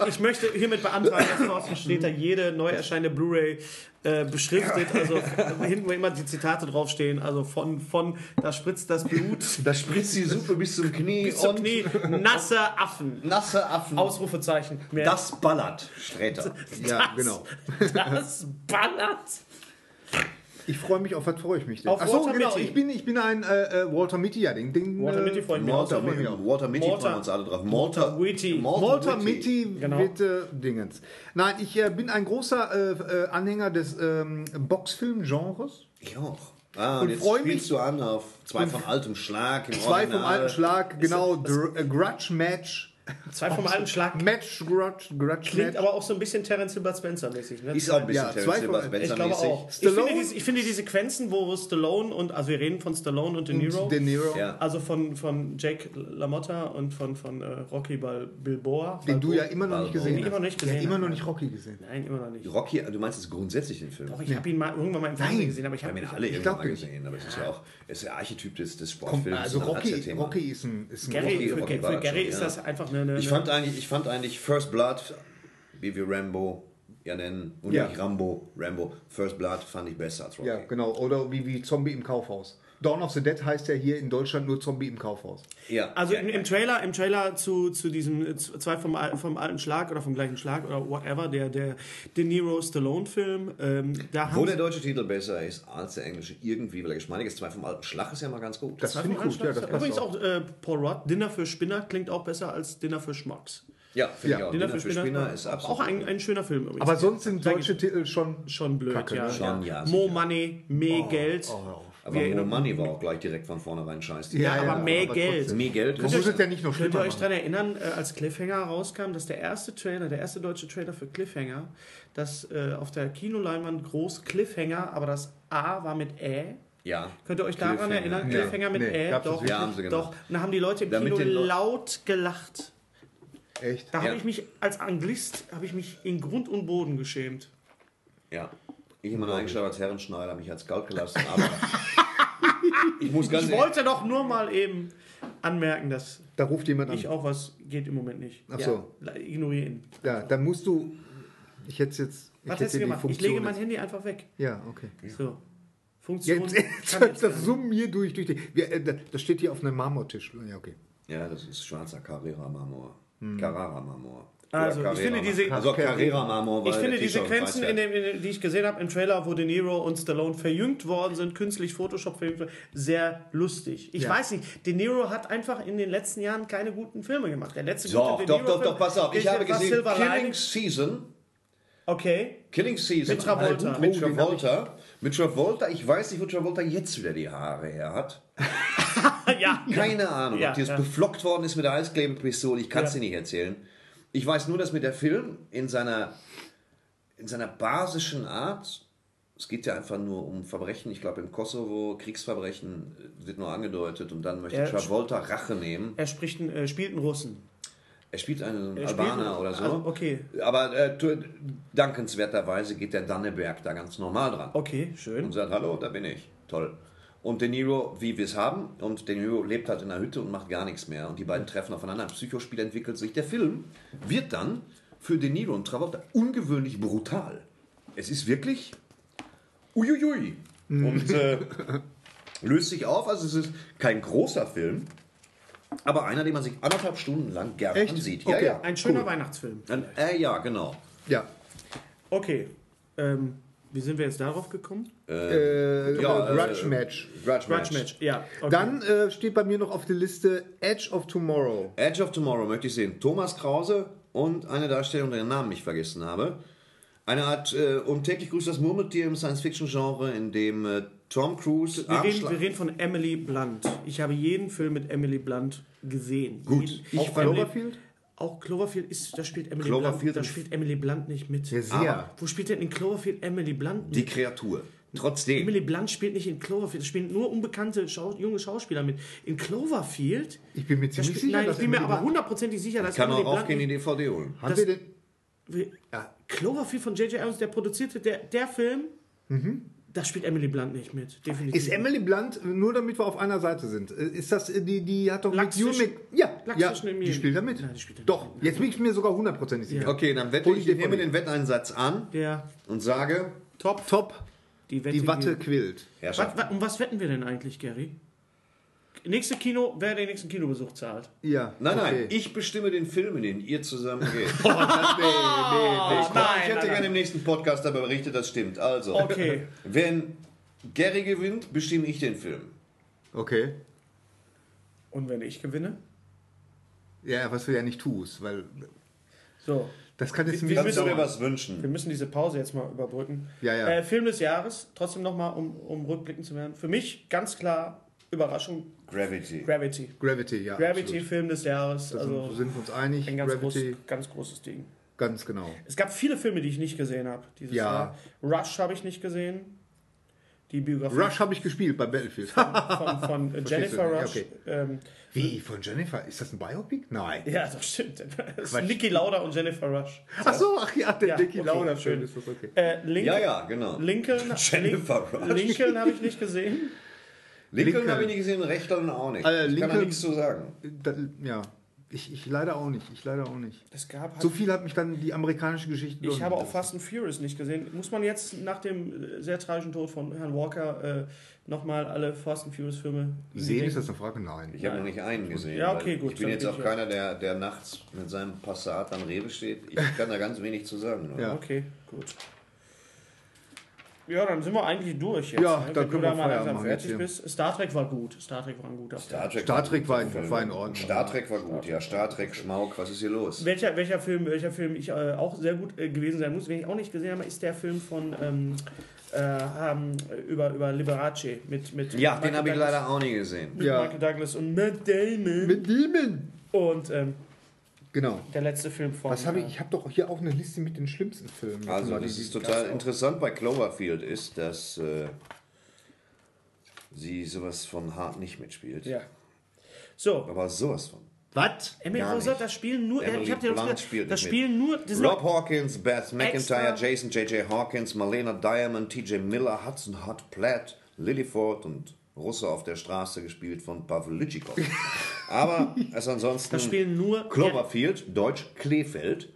Ich möchte hiermit beantragen, dass Thorsten Sträter jede neu erscheinende Blu-ray äh, beschriftet. Also hinten, wo immer die Zitate draufstehen. Also von, von da spritzt das Blut Das Spritzt die Suppe bis zum Knie bis zum Knie. Nasse Affen. nasse Affen. Ausrufezeichen. Mehr. das ballert, Sträter. Ja, genau. Das ballert. Ich freue mich auf, was freue ich mich denn? Auf Ach so, Walter genau. Mitty. Ich bin, ich bin ein äh, äh, Walter Mitty, ja, den, den Walter äh, Mitty freue ich mich auch. Walter, Mitty. Walter Mitty freuen wir uns alle drauf. Walter Whitty. Walter Mitty Genau. äh, Dingens. Nein, ich äh, bin ein großer äh, äh, Anhänger des ähm, Boxfilm-Genres. Ich auch. Ah, Und und jetzt freu spielst mich- du an auf zwei von altem Schlag. Im Zwei vom Original. alten Schlag, genau, Grudge Match. Zwei vom alten Schlag. Match, Grudge, Grudge Klingt Match. aber auch so ein bisschen Terence Hill Bud Spencer mäßig. Ne? Ist auch ein bisschen Ja, Terence Hill von- Spencer Ich glaube auch. Ich finde, diese, ich finde diese Sequenzen, wo Stallone und, also wir reden von Stallone und De Niro, Und De Niro, Ja. also von, von Jake LaMotta und von, von äh, Rocky Bal Bilboa. den du Balboa. ja immer noch nicht gesehen Den ich hast. immer noch nicht Ja, gesehen immer habe. noch nicht Rocky gesehen. Nein, immer noch nicht. Rocky, du meinst jetzt grundsätzlich den Film? Doch, ich habe ihn mal irgendwann mal im Fernsehen Nein. gesehen, aber ich habe ihn alle Ich irgendwann mal nicht. gesehen, aber es ist ja auch es ist der Archetyp des, des Komm, Sportfilms. also Rocky, Thema. Rocky ist ein, ist ein Gary, Rocky- für, Gary ist ja. das einfach eine. Eine Ich fand eigentlich, ich fand eigentlich First Blood, wie wir Rambo ja nennen, und Ja. nicht Rambo, Rambo, First Blood fand ich besser als Rocky. Ja, genau. Oder wie, wie Zombie im Kaufhaus. Dawn of the Dead heißt ja hier in Deutschland nur Zombie im Kaufhaus. Ja. Also ja, im, im Trailer, im Trailer zu, zu diesem zwei vom, vom alten Schlag oder vom gleichen Schlag oder whatever, der, der De Niro Stallone Film, ähm, da Wo der deutsche Titel besser ist als der englische irgendwie, weil er geschmeidig ist. Zwei vom alten Schlag ist ja mal ganz gut. Das Zwei finde ich gut. Ja, alten das Schlag. Übrigens auch. auch äh, Paul Rudd, Dinner für Spinner klingt auch besser als Dinner für Schmucks. ja, finde Ja, ich auch. Dinner, Dinner für Spinner ist absolut auch ein, ein schöner Film übrigens. Aber sonst sind deutsche Titel schon. schon blöd, Kacke, ja. ne? Schon, ja, More sicher. Money, mehr Geld. Aber Wir More Money war auch gleich direkt von vornherein scheiße. Ja, aber mehr aber Geld. trotzdem. Mehr Geld. Man muss es ja nicht noch Könnt ihr schlimmer euch daran erinnern, äh, als Cliffhanger rauskam, dass der erste Trailer, der erste deutsche Trailer für Cliffhanger, dass äh, auf der Kinoleinwand groß Cliffhanger, aber das A war mit Ä. Ja. Könnt ihr euch daran Cliffhanger. erinnern? Nee. Cliffhanger mit Nee, Ä? Doch? Ja, haben sie doch. gemacht. Und da haben die Leute im Damit Kino laut gelacht. Echt? Da Ja. habe ich mich als Anglist habe ich mich in Grund und Boden geschämt. Ja. Ich in meiner Eigenschaft als Herrenschneider mich als kalt gelassen, aber ich muss ganz Ich wollte doch nur mal eben anmerken, dass Da ruft jemand ich an. auch was geht im Moment nicht. Ach so. Ja, ignoriere ihn. Ja, dann musst du. Ich hätte jetzt. Ich Was hätte hast du die gemacht? Ich Funktion lege mein jetzt- Handy einfach weg. Ja, okay. So. Funktion. Jetzt, kann jetzt jetzt das Summen hier durch. durch die, wir, äh, das steht hier auf einem Marmortisch. Ja, okay. Ja, das ist schwarzer Carrera-Marmor. Carrara-Marmor. Also, ich finde diese- Also weil Ich finde die Sequenzen, in dem, in die ich gesehen habe im Trailer, wo De Niro und Stallone verjüngt worden sind, künstlich Photoshop verjüngt worden, sehr lustig. Ich Ja. weiß nicht, De Niro hat einfach in den letzten Jahren keine guten Filme gemacht. Der letzte Doch, gute De doch, Niro doch, doch, pass auf. Ich habe gesehen Silver Killing Lining. Season. Okay. Killing Season. Mit Travolta. Halt, Mit Travolta. Mit Travolta. Ich weiß nicht, wo Travolta jetzt wieder die Haare her hat. ja. Keine Ahnung, Ja, ob die jetzt ja. beflockt worden ist mit der Eisklebepistole. Ich kann es Ja. dir nicht erzählen. Ich weiß nur, dass mir der Film in seiner, in seiner basischen Art, es geht ja einfach nur um Verbrechen, ich glaube im Kosovo, Kriegsverbrechen äh, wird nur angedeutet und dann möchte Er- Travolta Rache nehmen. Er spricht äh, spielt einen Russen. Er spielt einen Er spielt Albaner einen- oder so. also, okay. Aber äh, dankenswerterweise geht der Danneberg da ganz normal dran. Okay, schön. und sagt, hallo, da bin ich. Toll. Und De Niro, wie wir es haben, und De Niro lebt halt in einer Hütte und macht gar nichts mehr. Und die beiden treffen aufeinander, ein Psychospiel entwickelt sich. Der Film wird dann für De Niro und Travolta ungewöhnlich brutal. Es ist wirklich uiuiui. Und äh, löst sich auf. Also es ist kein großer Film, aber einer, den man sich anderthalb Stunden lang gerne Echt? ansieht. Ja, Okay. ja. Ein schöner Weihnachtsfilm. Ein, äh, ja, genau. Ja. Okay. Ähm, wie sind wir jetzt darauf gekommen? Äh, Ja, äh, äh, Grudge Match. Grudge Grudge Match. Ja. Okay. Dann äh, steht bei mir noch auf der Liste Edge of Tomorrow. Edge of Tomorrow möchte ich sehen. Thomas Krause und eine Darstellung, deren Namen ich vergessen habe. Eine Art äh, und täglich grüßt das Murmeltier im Science-Fiction-Genre, in dem äh, Tom Cruise wir, reden, wir reden von Emily Blunt. Ich habe jeden Film mit Emily Blunt gesehen. Gut. Jeden, Ich auch Cloverfield? Emily, auch Cloverfield ist, da spielt Emily Cloverfield Blunt, da spielt Emily Blunt nicht mit. Ja, sehr. Wo spielt denn in Cloverfield Emily Blunt mit? die Kreatur. Trotzdem. Emily Blunt spielt nicht in Cloverfield, es spielen nur unbekannte Schau junge Schauspieler mit. In Cloverfield? Ich bin mir da ziemlich spielt, sicher, nein, dass ich bin mir Emily aber Blunt- hundertprozentig sicher, dass Kann Emily auch Blunt aufgehen, die DVD holen. Haben wir denn. ja, Cloverfield von J.J. Abrams, der produzierte, der, der Film, da spielt Emily Blunt nicht mit. Definitiv. Ist Emily Blunt, nur damit wir auf einer Seite sind, äh, ist das, äh, die, die hat doch Lachs mit Mc- Ja, Lachs ja die spielt da mit. Nein, die spielt da Doch, jetzt bin ich mir sogar hundertprozentig sicher. Okay, dann wette Hol ich, ich nehme den Wetteinsatz an der und sage, Top, Top, die Wette. die Watte quillt. Herrschaft. Was, wa- um was wetten wir denn eigentlich, Gary? Nächste Kino, wer den nächsten Kinobesuch zahlt. Ja. Nein, nein, okay. ich bestimme den Film, in den ihr zusammen geht. Oh, das, nee, nee, nee. ich nein, hätte nein, gerne nein. im nächsten Podcast darüber berichtet, das stimmt. Also, Okay. wenn Gary gewinnt, bestimme ich den Film. Okay. Und wenn ich gewinne? Ja, was du ja nicht tust, weil So. das kann jetzt Wir- dir dauern. was wünschen? Wir müssen diese Pause jetzt mal überbrücken. Ja, ja. Äh, Film des Jahres, trotzdem nochmal, um, um rückblickend zu werden. Für mich ganz klar Überraschung, Gravity. Gravity. Gravity, ja. Gravity, absolut. Film des Jahres. Da Also sind, sind wir uns einig. ein ganz, groß, Gravity, ganz großes Ding. ganz genau. Es gab viele Filme, die ich nicht gesehen habe dieses Ja. Jahr. Rush habe ich nicht gesehen. Die Biografie Rush habe ich gespielt bei Battlefield. von, von äh, Jennifer Rush. okay. Ähm, Wie, von Jennifer? Ist das ein Biopic? Nein. ja, das stimmt. Das ist. Niki Lauda und Jennifer Rush. Ach so, ach ja, der Ja, Niki okay, Lauda schön. Ist das okay. Äh, Link, Ja, ja, genau. Lincoln, Jennifer Rush. Lincoln habe ich nicht gesehen. Lincoln, Lincoln. habe ich nicht gesehen, Rechtern auch nicht. Äh, ich kann da Lincoln- nichts zu sagen. Da, ja, ich, ich leider auch nicht. Ich leider auch nicht. Es gab halt So viel hat mich dann die amerikanische Geschichte. Ich habe auch Fast and Furious nicht gesehen. Muss man jetzt nach dem äh, sehr tragischen Tod von Herrn Walker äh, nochmal alle Fast and Furious Filme Sehen ist das eine Frage? Nein. Ich habe noch nicht einen gesehen. Ja, okay, gut, Ich bin jetzt auch keiner, der, der nachts mit seinem Passat am Rewe steht. Ich kann da ganz wenig zu sagen. oder? Ja. Okay, gut. Ja, dann sind wir eigentlich durch jetzt. Ja, ne? dann Wenn du können da wir mal Feierabend langsam machen fertig hier. bist. Star Trek war gut. Star Trek war ein guter Film. Star Trek, Star Trek war, Film. war in Ordnung. Star Trek war gut, ja. Star Trek, Schmauk, was ist hier los? Welcher, welcher Film, welcher Film ich äh, auch sehr gut äh, gewesen sein muss, den ich auch nicht gesehen habe, ist der Film von ähm, äh, ähm, über, über Liberace mit, mit Ja, Michael den habe ich Douglas- leider auch nie gesehen. mit Ja. Michael Douglas und Matt Damon. Mit Demon! und ähm, Genau. der letzte Film von. Was habe ich? äh, Ich habe doch hier auch eine Liste mit den schlimmsten Filmen. Also, mal, das die- ist die total interessant bei Cloverfield ist, dass äh, sie sowas von hart nicht mitspielt. Ja. So, Aber sowas von. Was? Emily Rosa, das spielen nur. Emily ich habe dir das Blunt gesagt, spielt das spielen nur. Das Rob Hawkins, Beth McIntyre, Jason J.J. Hawkins, Marlena Diamond, T.J. Miller, Hudson Hot Platt, Lily Ford und Russe auf der Straße gespielt von Pavel Litschikow. Aber es ansonsten Das spielen nur. Cloverfield, Deutsch Kleefeld.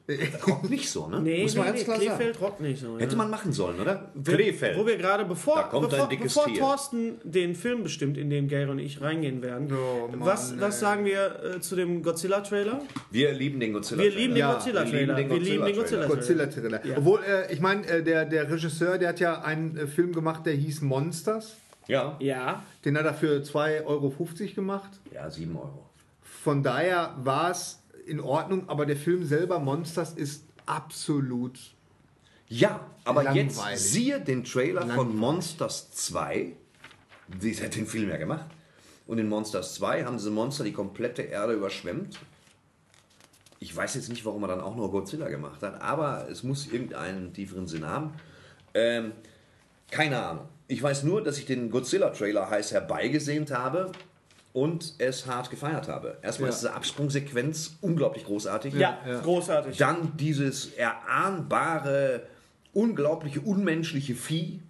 Rockt nicht so, ne? Nee, Muss man nee, ganz klar Kleefeld sagen. rockt nicht so. Hätte ja. man machen sollen, oder? Kleefeld. Wo wir gerade, bevor, Da kommt bevor, bevor Tier. Thorsten den Film bestimmt, in den Gary und ich reingehen werden, Oh, Mann, was, was sagen wir äh, zu dem Godzilla-Trailer? wir lieben den Godzilla. Wir lieben den Ja, Godzilla-Trailer. wir lieben den Godzilla-Trailer. Godzilla-Trailer. Obwohl, äh, ich meine, äh, der, der Regisseur, der hat ja einen äh, Film gemacht, der hieß Monsters. Ja. Ja, Den hat er für 2,50 Euro gemacht. Ja, 7 Euro. Von daher war es in Ordnung, aber der Film selber, Monsters, ist absolut. Ja, aber Langweilig. jetzt siehe den Trailer von Monsters 2. Die hat den Film ja gemacht. Und in Monsters 2 haben diese Monster die komplette Erde überschwemmt. Ich weiß jetzt nicht, warum er dann auch nur Godzilla gemacht hat, aber es muss irgendeinen tieferen Sinn haben. Ähm, keine Ahnung. Ich weiß nur, dass ich den Godzilla-Trailer heiß herbeigesehnt habe und es hart gefeiert habe. Erstmal Ja. ist diese Absprungsequenz unglaublich großartig. ja, großartig. Dann dieses erahnbare, unglaubliche, unmenschliche Vieh.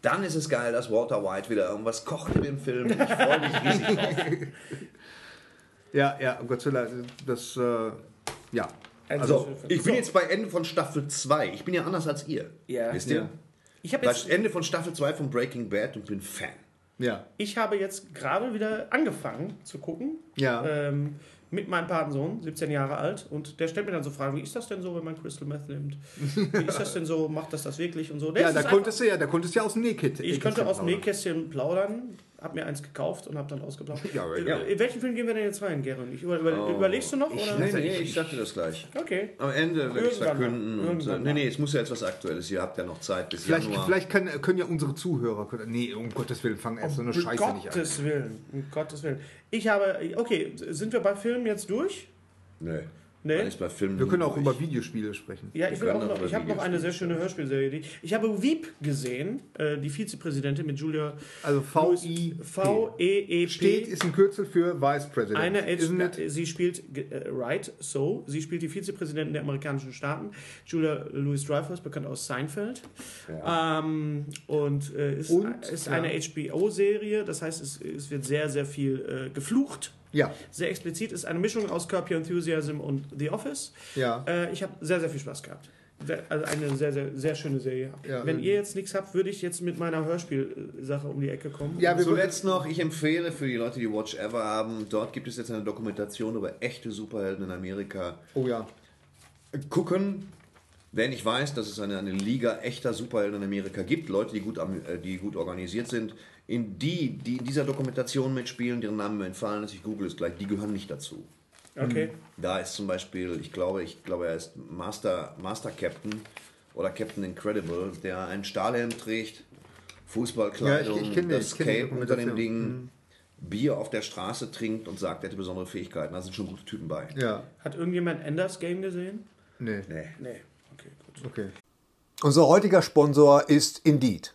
Dann ist es geil, dass Walter White wieder irgendwas kocht in dem Film. Ich freue mich riesig drauf. Ja, ja, Godzilla, das. Äh, ja. Also, So, ich bin jetzt bei Ende von Staffel 2. Ich bin ja anders als ihr. Ja. Wisst ihr? Ja. Ich habe jetzt, Ende von Staffel 2 von Breaking Bad und bin Fan. Ja. ich habe jetzt gerade wieder angefangen zu gucken. Ja. Ähm, mit meinem Patensohn, 17 Jahre alt, und der stellt mir dann so Fragen, wie ist das denn so, wenn man Crystal Meth nimmt? Wie ist das denn so, macht das das wirklich und so? Der Ja, da es konntest du ja, da konntest du ja aus dem Nähkit. Ich könnte aus dem Nähkästchen plaudern, habe mir eins gekauft und habe dann ausgeplaudert. Ja, Äh, ja. In welchen Film gehen wir denn jetzt rein? Ich über, über, Überlegst du noch? Ich, oder? nee, nee, ich sagte das gleich. Okay. Am Ende werde ich es verkünden. Und, äh, Irgendwann nee, nee, es muss ja jetzt was Aktuelles. Ihr habt ja noch Zeit bis Vielleicht, Januar. vielleicht können, können ja unsere Zuhörer. Können, nee, um Gottes Willen, fangen erst so eine Um Scheiße nicht an. Gottes Willen. Um Gottes Willen. Ich habe. Okay, sind wir bei Filmen jetzt durch? Nee. Nee. Alles bei Filmen Wir können auch über Videospiele sprechen. Ja, ich, will auch noch, ich habe noch eine sehr schöne Hörspielserie. Die, ich habe Wiep gesehen, äh, die Vizepräsidentin mit Julia Also VI V-E-E-P. steht, ist ein Kürzel für Vice President. Eine Isn't H it? sie spielt äh, Right So, sie spielt die Vizepräsidentin der amerikanischen Staaten, Julia Louis Dreyfus, bekannt aus Seinfeld. Ähm, und äh, ist, Und, ist ja. eine HBO-Serie, das heißt, es, es wird sehr, sehr viel äh, geflucht. Ja, Sehr explizit, ist eine Mischung aus Curb Your Enthusiasm und The Office. ja. Äh, ich habe sehr, sehr viel Spaß gehabt. Also eine sehr, sehr, sehr schöne Serie. Ja, Wenn ihr jetzt nichts habt, würde ich jetzt mit meiner Hörspielsache um die Ecke kommen. Ja, wir Zuletzt noch, ich empfehle für die Leute, die Watch Ever haben, dort gibt es jetzt eine Dokumentation über echte Superhelden in Amerika. Oh ja. Gucken, wenn ich weiß, dass es eine, eine Liga echter Superhelden in Amerika gibt, Leute, die gut, am- äh, die gut organisiert sind, in die, die in dieser Dokumentation mitspielen, deren Namen mir entfallen ist, ich google es gleich, die gehören nicht dazu. Okay. Da ist zum Beispiel, ich glaube, ich glaube, er ist Master, Master Captain oder Captain Incredible, der einen Stahlhelm trägt, Fußballkleidung, Ja, ich- ich das ich Cape unter dem Dokumentation. Mhm. Ding, Bier auf der Straße trinkt und sagt, er hätte besondere Fähigkeiten. Da sind schon gute Typen bei. Ja. Hat irgendjemand Enders Game gesehen? Nee. Nee. Nee. Okay, gut. Okay. Unser heutiger Sponsor ist Indeed.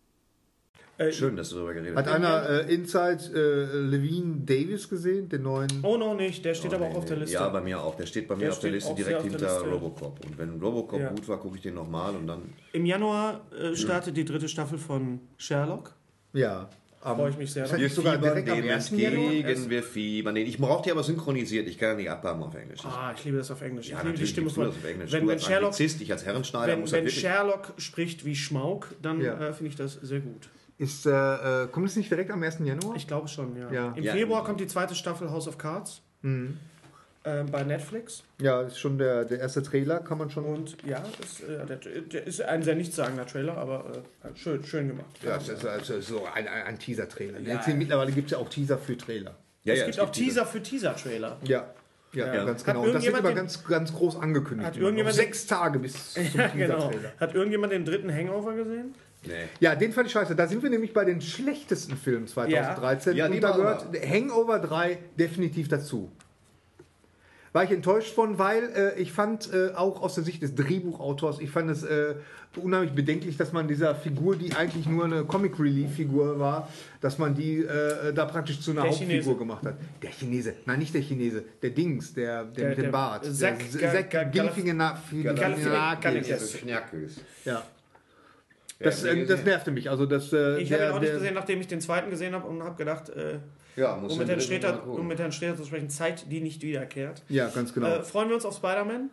Schön, dass du darüber geredet Hat hast. einer äh, Inside äh, Levine Davis gesehen, den neuen? Oh, noch nicht. Der steht aber auch auf der Liste. Ja, bei mir auch. Der steht bei mir Der auf der Liste direkt hinter Liste. Robocop. Und wenn Robocop Ja. gut war, gucke ich den nochmal und dann. Im Januar äh, startet die dritte Staffel von Sherlock. Ja. Am- Freue ich mich sehr nicht sogar direkt am dem 1. Januar? entgegen, wir fiebern. Nee, ich brauche die aber synchronisiert. Ich kann ja nicht abhaben auf Englisch. Ah, ich liebe das auf Englisch. ja, ich liebe die natürlich Stimme von. das auf Englisch. Wenn, du wenn, als Sherlock, Anglizist, ich als Herrenschneider wenn, muss wenn wirklich... Sherlock spricht wie Schmauk, dann Ja. äh, finde ich das sehr gut. Ist, äh, äh, kommt es nicht direkt am 1. Januar? Ich glaube schon, ja. Ja. Im Ja. Februar kommt die zweite Staffel House of Cards Mhm. äh, bei Netflix. Ja, ist schon der, der erste Trailer, kann man schon. Und ja, das, äh, der, der ist ein sehr nichtssagender Trailer, aber äh, schön, schön gemacht. ja, das ist also so ein, ein, Teaser-Trailer. Ja, ja. Mittlerweile gibt es ja auch Teaser für Trailer. Ja, es ja, gibt auch Teaser für Teaser-Trailer. Ja. Ja, Ja. ganz genau. Und das wird aber ganz, ganz groß angekündigt. Hat irgendjemand sechs Tage bis zum Ja, genau. Teaser-Trailer. Hat irgendjemand den dritten Hangover gesehen? Nee. Ja, den fand ich scheiße. Da sind wir nämlich bei den schlechtesten Filmen 2013. Ja, die und da gehört Hangover 3 definitiv dazu. War ich enttäuscht von, weil äh, ich fand äh, auch aus der Sicht des Drehbuchautors, ich fand es äh, unheimlich bedenklich, dass man dieser Figur, die eigentlich nur eine Comic Relief Figur war, dass man die äh, da praktisch zu einer Der Hauptfigur Chinese. gemacht hat. Der Chinese, nein, nicht der Chinese, der Dings, der, der, Der- mit dem der Bart. Zack. Galifianakis. Schnackes. Ja. Das, äh, das nervte mich. Also das, äh, Ich habe ihn auch nicht der- gesehen, nachdem ich den zweiten gesehen habe und habe gedacht, äh, Ja, muss um, mit Herrn Sträter, um mit Herrn Sträter zu sprechen, Zeit, die nicht wiederkehrt. Ja, ganz genau. Äh, freuen wir uns auf Spider-Man?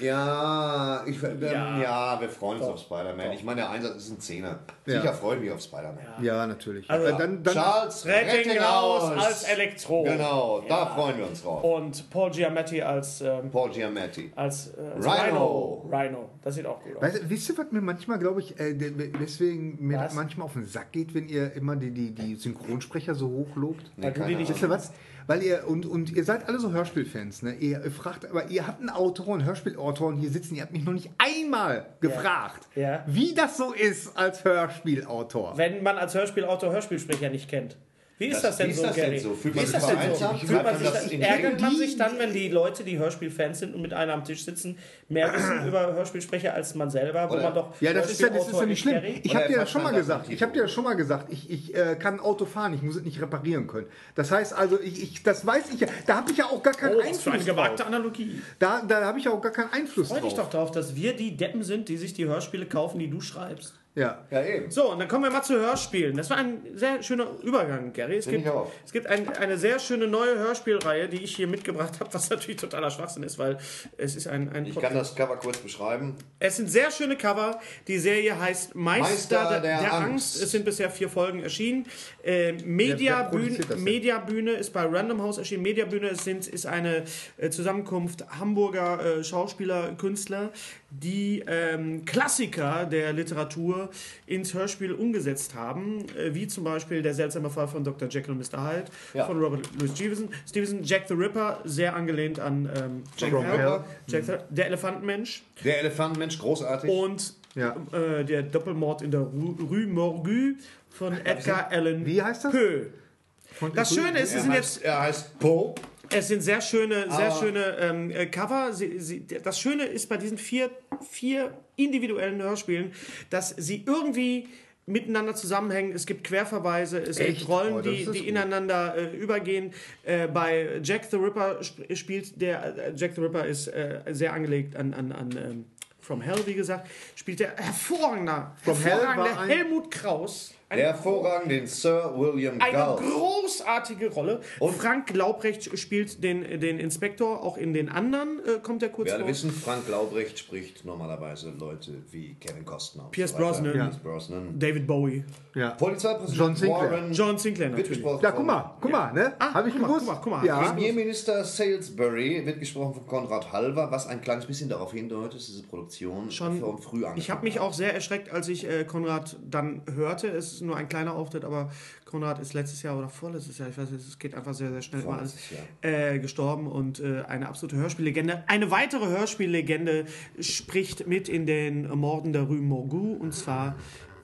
Ja, ich, ähm, Ja. ja. wir freuen uns auf Spider-Man. Ich meine, der Einsatz ist ein Zehner. Ja. Sicher freue ich mich auf Spider-Man. ja, natürlich. Also, Äh, dann, dann, Charles Rettinghaus als Elektro. Genau, da freuen wir uns drauf. Und Paul Giamatti als, ähm, Paul Giamatti. als, äh, als Rhino. Rhino. Rhino. Das sieht auch gut aus. Weißt, wisst ihr, was mir manchmal, glaube ich, äh, mir Was? manchmal auf den Sack geht, wenn ihr immer die, die, die Synchronsprecher so hoch lobt? Nee, Weil du die keine nicht- Wisst ihr was? Weil ihr, und, und ihr seid alle so Hörspielfans, ne? Ihr fragt, aber ihr habt einen Autor, einen Hörspielautor hier sitzen, ihr habt mich noch nicht einmal gefragt, Ja. wie das so ist als Hörspielautor. Wenn man als Hörspielautor Hörspielsprecher nicht kennt. Wie ist das, Das- denn wie ist so, das denn so? Fühlt wie man ist sich das denn so? Fühlt man sich das dann, ärgert man sich dann, wenn die Leute, die Hörspielfans sind und mit einer am Tisch sitzen, mehr wissen über Hörspielsprecher als man selber, wo Oder- man doch Ja, das ist ja, das ist ja nicht schlimm. Ich habe dir das schon mal das gesagt. Ich habe dir das schon mal gesagt. Ich, ich äh, kann Auto fahren, ich muss es nicht reparieren können. Das heißt also, ich, ich das weiß ich ja. Da habe ich ja auch gar keinen Oh, was für eine Einfluss gewagte drauf. Analogie. Da, da habe ich ja auch gar keinen Einfluss Freu dich drauf. doch drauf, dass wir die Deppen sind, die sich die Hörspiele kaufen, die du schreibst. Ja. Ja, eben. So, und dann kommen wir mal zu Hörspielen. Das war ein sehr schöner Übergang, Gary. Es Finde gibt, ich auch. es gibt ein, eine sehr schöne neue Hörspielreihe, die ich hier mitgebracht habe, was natürlich totaler Schwachsinn ist, weil es ist ein, ein Ich kann das Cover kurz beschreiben. Es sind sehr schöne Cover. Die Serie heißt Meister, Meister der, der der Angst. Angst. Es sind bisher vier Folgen erschienen. Äh, Mediabühne? Mediabühne ist bei Random House erschienen. Mediabühne ist, ist eine äh, Zusammenkunft Hamburger äh, Schauspieler, Künstler, die ähm, Klassiker der Literatur ins Hörspiel umgesetzt haben, äh, wie zum Beispiel der seltsame Fall von Dr. Jekyll und Mr. Hyde Ja. von Robert Louis Stevenson. Stevenson, Jack the Ripper, sehr angelehnt an ähm, Jack. Hell. Jack the, der Elefantenmensch. Der Elefantenmensch, großartig. Und Ja. äh, der Doppelmord in der Rue, Rue Morgue von Edgar Allan Wie heißt das? Poe. Das Schöne ist, es er, sind heißt, jetzt er heißt Poe. Es sind sehr schöne, sehr Aber- schöne ähm, äh, Cover. Sie, sie, das Schöne ist bei diesen vier, vier individuellen Hörspielen, dass sie irgendwie miteinander zusammenhängen. Es gibt Querverweise, es Echt? gibt Rollen, Oh, die, die ineinander äh, übergehen. Äh, bei Jack the Ripper sp spielt der äh, Jack the Ripper ist äh, sehr angelegt an, an, an ähm, From Hell, wie gesagt, spielt der From hervorragende ein- Helmut Kraus. Hervorragende den Sir William eine großartige Rolle. Und- Frank Glaubrecht spielt den, den Inspektor, auch in den anderen äh, kommt er kurz Wir alle vor. wissen, Frank Laubrecht spricht normalerweise Leute wie Kevin Costner. Pierce so. Brosnan. Pierce Brosnan. David Bowie. ja. Polizeipräsident John Sinclair. Warren. John Sinclair wird natürlich. gesprochen Ja, guck mal, guck mal, ne? Ah, Habe ich guck mal, gewusst. guck mal, guck mal. Ja. Premierminister Salisbury wird gesprochen von Konrad Halver, was ein kleines bisschen darauf hindeutet, dass diese Produktion Schon- von früh angefangen Ich habe mich auch sehr erschreckt, als ich äh, Konrad dann hörte. Es ist nur ein kleiner Auftritt, aber Konrad ist letztes Jahr oder vorletztes Jahr, ich weiß nicht, es geht einfach sehr, sehr schnell mal alles, äh, gestorben und äh, eine absolute Hörspiellegende. Eine weitere Hörspiellegende spricht mit in den Morden der Rue Morgue und zwar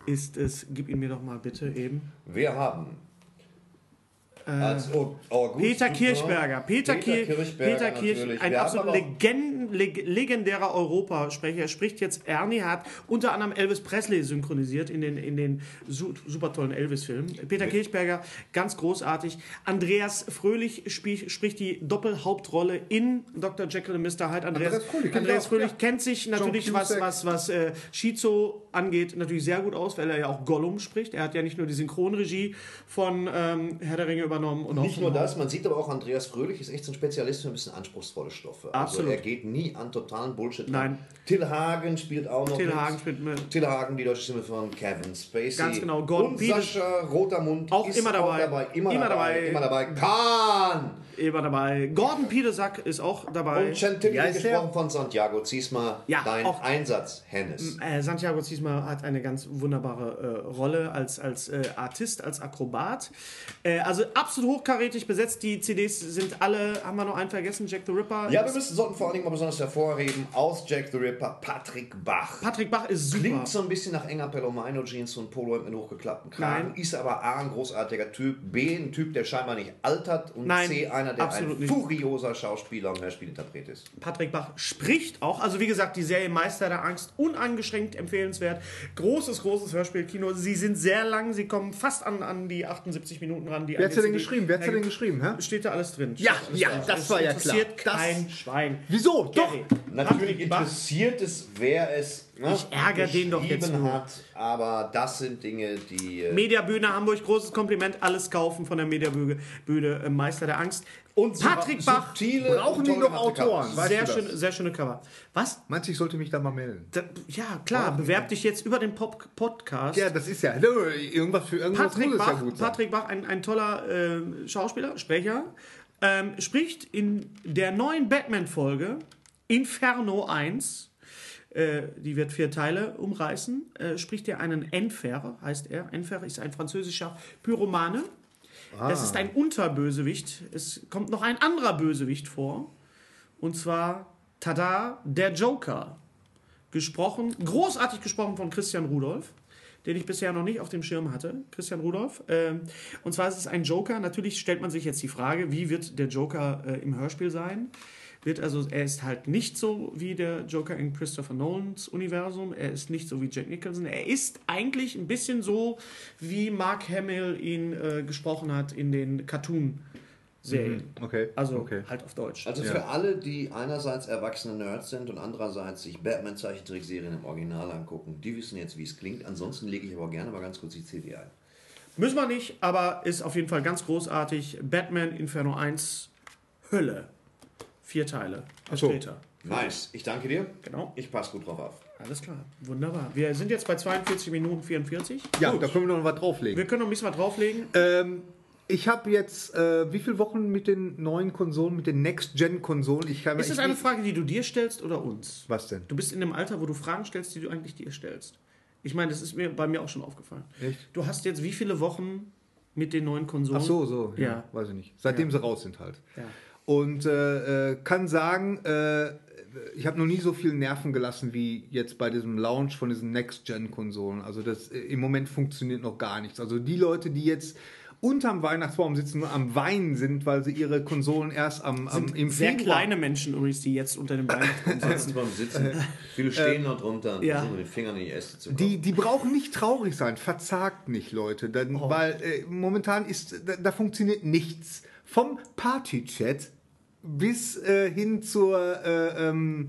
ist es, gib ihn mir doch mal bitte eben. Wir haben als Au- August Peter Kirchberger. Peter, Kir Kirchberger Peter Kirch, natürlich. ein absolut aber auch- legend leg legendärer Europasprecher. Er spricht jetzt Ernie, er hat unter anderem Elvis Presley synchronisiert in den, in den su super tollen Elvis-Filmen. Peter Kirchberger, ganz großartig. Andreas Fröhlich spiel, spricht die Doppelhauptrolle in Dr. Jekyll und Mr. Hyde. Andreas, Andreas Fröhlich kennt Andreas Fröhlich ja. kennt sich natürlich, was, was, was äh, Shizo angeht, natürlich sehr gut aus, weil er ja auch Gollum spricht. Er hat ja nicht nur die Synchronregie von ähm, Herr der Ringe übernommen. Und auch Nicht nur das, man sieht aber auch, Andreas Fröhlich ist echt so ein Spezialist für ein bisschen anspruchsvolle Stoffe. Absolut. Also er geht nie an totalen Bullshit Nein. ran. Till Hagen spielt auch noch Till. Hagen spielt mit. Till Hagen, die deutsche Stimme von Kevin Spacey. Ganz genau, Gordon Und Sascha Rotermund Auch ist immer dabei. Immer, Immer dabei. dabei. Immer dabei. Kahn! Immer dabei. Gordon Piedesack ist auch dabei. Und Chantilly der? gesprochen von Santiago Ziesma. Ja, Dein auch- Einsatz, Hennes. Äh, Santiago Ziesma hat eine ganz wunderbare äh, Rolle als, als äh, Artist, als Akrobat. Äh, also absolut hochkarätig besetzt. Die CDs sind alle, haben wir noch einen vergessen, Jack the Ripper. Ja, wir müssen, sollten vor allen Dingen mal besonders hervorheben, aus Jack the Ripper, Patrick Bach. Patrick Bach ist super. Klingt so ein bisschen nach enger Pelomino Jeans und Polo mit hochgeklappten Kragen. Nein. Ist aber A, ein großartiger Typ, B, ein Typ, der scheinbar nicht altert und Nein, C, einer, der absolut ein nicht. furioser Schauspieler und Hörspielinterpret ist. Patrick Bach spricht auch. Also wie gesagt, die Serie Meister der Angst, uneingeschränkt empfehlenswert. Großes, großes Hörspielkino. Sie sind sehr lang, sie kommen fast an, an die 78 Minuten ran. Die Wer eine hat's denn geschrieben? Wer hat's denn geschrieben? Hä? Steht da alles drin. Ja, alles ja, drin. das Es war ja interessiert klar. Das- kein Schwein. Wieso? Doch! Gary, Natürlich Patrick Bach- interessiert es, wer es Ich ärgere den doch jetzt nur. hat. Aber das sind Dinge, die. äh, Mediabühne Hamburg, großes Kompliment, alles kaufen von der Mediabühne, Bühne, äh, Meister der Angst. Und Patrick Bach, Brauchen die noch Autoren? Weißt sehr, schön, sehr schöne Cover. Was? Meinst du, ich sollte mich da mal melden? Da, ja, klar, bewerb dich jetzt über den Pop Podcast. Ja, das ist ja irgendwas für irgendwas Patrick es ja Bach, gut sein. Patrick Bach ein, ein toller äh, Schauspieler, Sprecher, ähm, spricht in der neuen Batman-Folge Inferno 1, äh, die wird vier Teile umreißen, äh, spricht er einen Enfer, heißt er. Enfer ist ein französischer Pyromane. Das ist ein Unterbösewicht. Es kommt noch ein anderer Bösewicht vor. Und zwar, tada, der Joker. Gesprochen, großartig gesprochen von Christian Rudolph, den ich bisher noch nicht auf dem Schirm hatte. Christian Rudolph. Ähm, und zwar ist es ein Joker. Natürlich stellt man sich jetzt die Frage, wie wird der Joker äh, im Hörspiel sein? Wird also, er ist halt nicht so wie der Joker in Christopher Nolans Universum. Er ist nicht so wie Jack Nicholson. Er ist eigentlich ein bisschen so, wie Mark Hamill ihn äh, gesprochen hat in den Cartoon-Serien. Okay. Also okay. halt auf Deutsch. Also für alle, die einerseits erwachsene Nerds sind und andererseits sich Batman-Zeichentrickserien im Original angucken, die wissen jetzt, wie es klingt. Ansonsten lege ich aber gerne mal ganz kurz die CD ein. Müssen wir nicht, aber ist auf jeden Fall ganz großartig. Batman Inferno 1 Hölle. Vier Teile. Ach so. Später. Nice. Ich danke dir. Genau. Ich passe gut drauf auf. Alles klar. Wunderbar. Wir sind jetzt bei 42 Minuten 44. Ja, Gut. da können wir noch was drauflegen. Wir können noch ein bisschen was drauflegen. Ähm, ich habe jetzt äh, wie viele Wochen mit den neuen Konsolen, mit den Next-Gen-Konsolen? Ist das eine Frage, die du dir stellst oder uns? Was denn? Du bist in dem Alter, wo du Fragen stellst, die du eigentlich dir stellst. Ich meine, das ist mir bei mir auch schon aufgefallen. Echt? Du hast jetzt wie viele Wochen mit den neuen Konsolen? Ach so, so. Ja. Ja. Weiß ich nicht. Seitdem sie raus sind halt. Ja. Und äh, äh, kann sagen, äh, ich habe noch nie so viel Nerven gelassen wie jetzt bei diesem Launch von diesen Next-Gen-Konsolen. Also das äh, im Moment funktioniert noch gar nichts. Also die Leute, die jetzt unterm Weihnachtsbaum sitzen und am Weinen sind, weil sie ihre Konsolen erst am, am im Sehr Februar kleine Menschen übrigens, die jetzt unter dem Weihnachtsbaum sitzen. Viele stehen noch drunter und ja. versuchen mit den Fingern in die Äste zu kommen. Die, die brauchen nicht traurig sein, verzagt nicht, Leute. Dann, Weil äh, momentan ist, da, da funktioniert nichts. Vom Party-Chat bis äh, hin zur äh, ähm,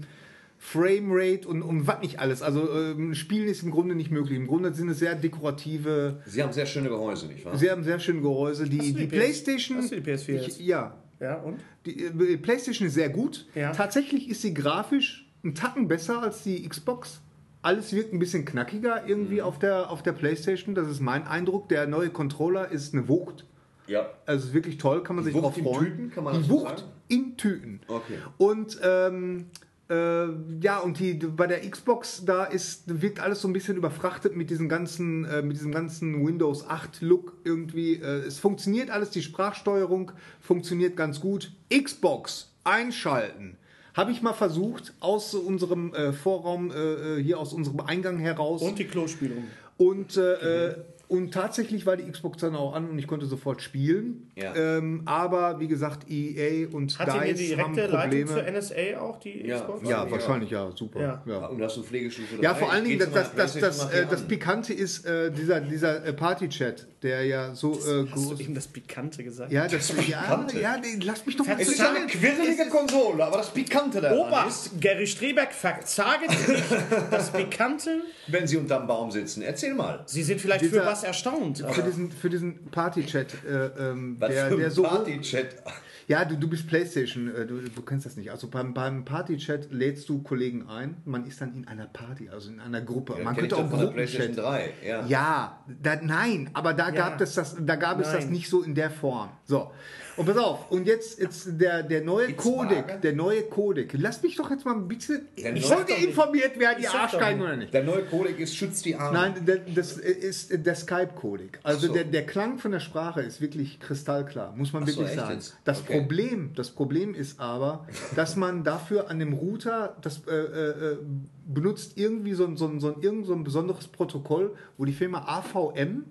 Framerate und, und was nicht alles. Also ähm, Spielen ist im Grunde nicht möglich. Im Grunde sind es sehr dekorative, Sie haben sehr schöne Gehäuse, nicht wahr? sie haben sehr schöne Gehäuse. Die, Hast du die, die PS Playstation. hast du die PS4 ich, jetzt? ja. Ja, und? Die äh, PlayStation ist sehr gut. Ja. Tatsächlich ist sie grafisch einen Tacken besser als die Xbox. Alles wirkt ein bisschen knackiger irgendwie Mhm. auf, der, auf der PlayStation. Das ist mein Eindruck. Der neue Controller ist eine Wucht. Ja. Also wirklich toll, kann man sich Wucht drauf in freuen. Tüten, kann man die Wucht sagen? in Tüten. Okay. Und ähm, äh, ja, und die bei der Xbox da ist wirkt alles so ein bisschen überfrachtet mit diesem ganzen äh, mit diesem ganzen Windows 8 Look irgendwie. Äh, es funktioniert alles, die Sprachsteuerung funktioniert ganz gut. Xbox einschalten. Habe ich mal versucht aus unserem äh, Vorraum äh, äh, hier aus unserem Eingang heraus. Und die Klospülung. Und, äh, und tatsächlich war die Xbox dann auch an und ich konnte sofort spielen. Ja. Ähm, aber wie gesagt, EA und Hat die eine DICE haben direkte Leitung zur Probleme. NSA auch, die Ja. Xbox? Ja, Ja. wahrscheinlich, ja, super. Ja. Ja. Und hast du Pflegestufe Ja, vor allen Dingen, das, das, das, das, äh, das an. Pikante ist äh, dieser, dieser äh, Party-Chat, der ja so äh, Hast du groß eben das Pikante gesagt? Ja, das, ja, ja, nee, lass mich doch mal Es ist eine quirlige Konsole, aber das Pikante daran ist, Oberst, Gary Strebeck, verzaget nicht das Pikante. wenn Sie unterm Baum sitzen. Erzähl mal. Sie sind vielleicht Dieser- für was erstaunt. Für diesen, für diesen Party-Chat, äh, ähm, der, der so. Party-Chat. Ja, du, du bist Playstation, äh, du, du kennst das nicht. Also beim, beim Party-Chat lädst du Kollegen ein, man ist dann in einer Party, also in einer Gruppe. man kenn könnte ich auch von der PlayStation Gruppenchat. 3. Ja. Ja, da, nein, aber da gab, es das, da gab es das Nein. nicht so in der Form. So, und pass auf, und jetzt, jetzt der, der neue Gibt's Codec, Waage? der neue Codec. Lass mich doch jetzt mal ein bisschen, Der ich sollte informiert werden, Ich die Arschgeigen nicht. oder nicht. Der neue Codec ist, schützt die Arme. Nein, der- das ist der Skype-Codec. Also so. der, der Klang von der Sprache ist wirklich kristallklar, muss man Ach so, wirklich echt sagen. jetzt? Das Okay. Problem, das Problem ist aber, dass man dafür an dem Router das äh, äh, äh, benutzt irgendwie so, ein- so, so, irgend so ein besonderes Protokoll, wo die Firma AVM,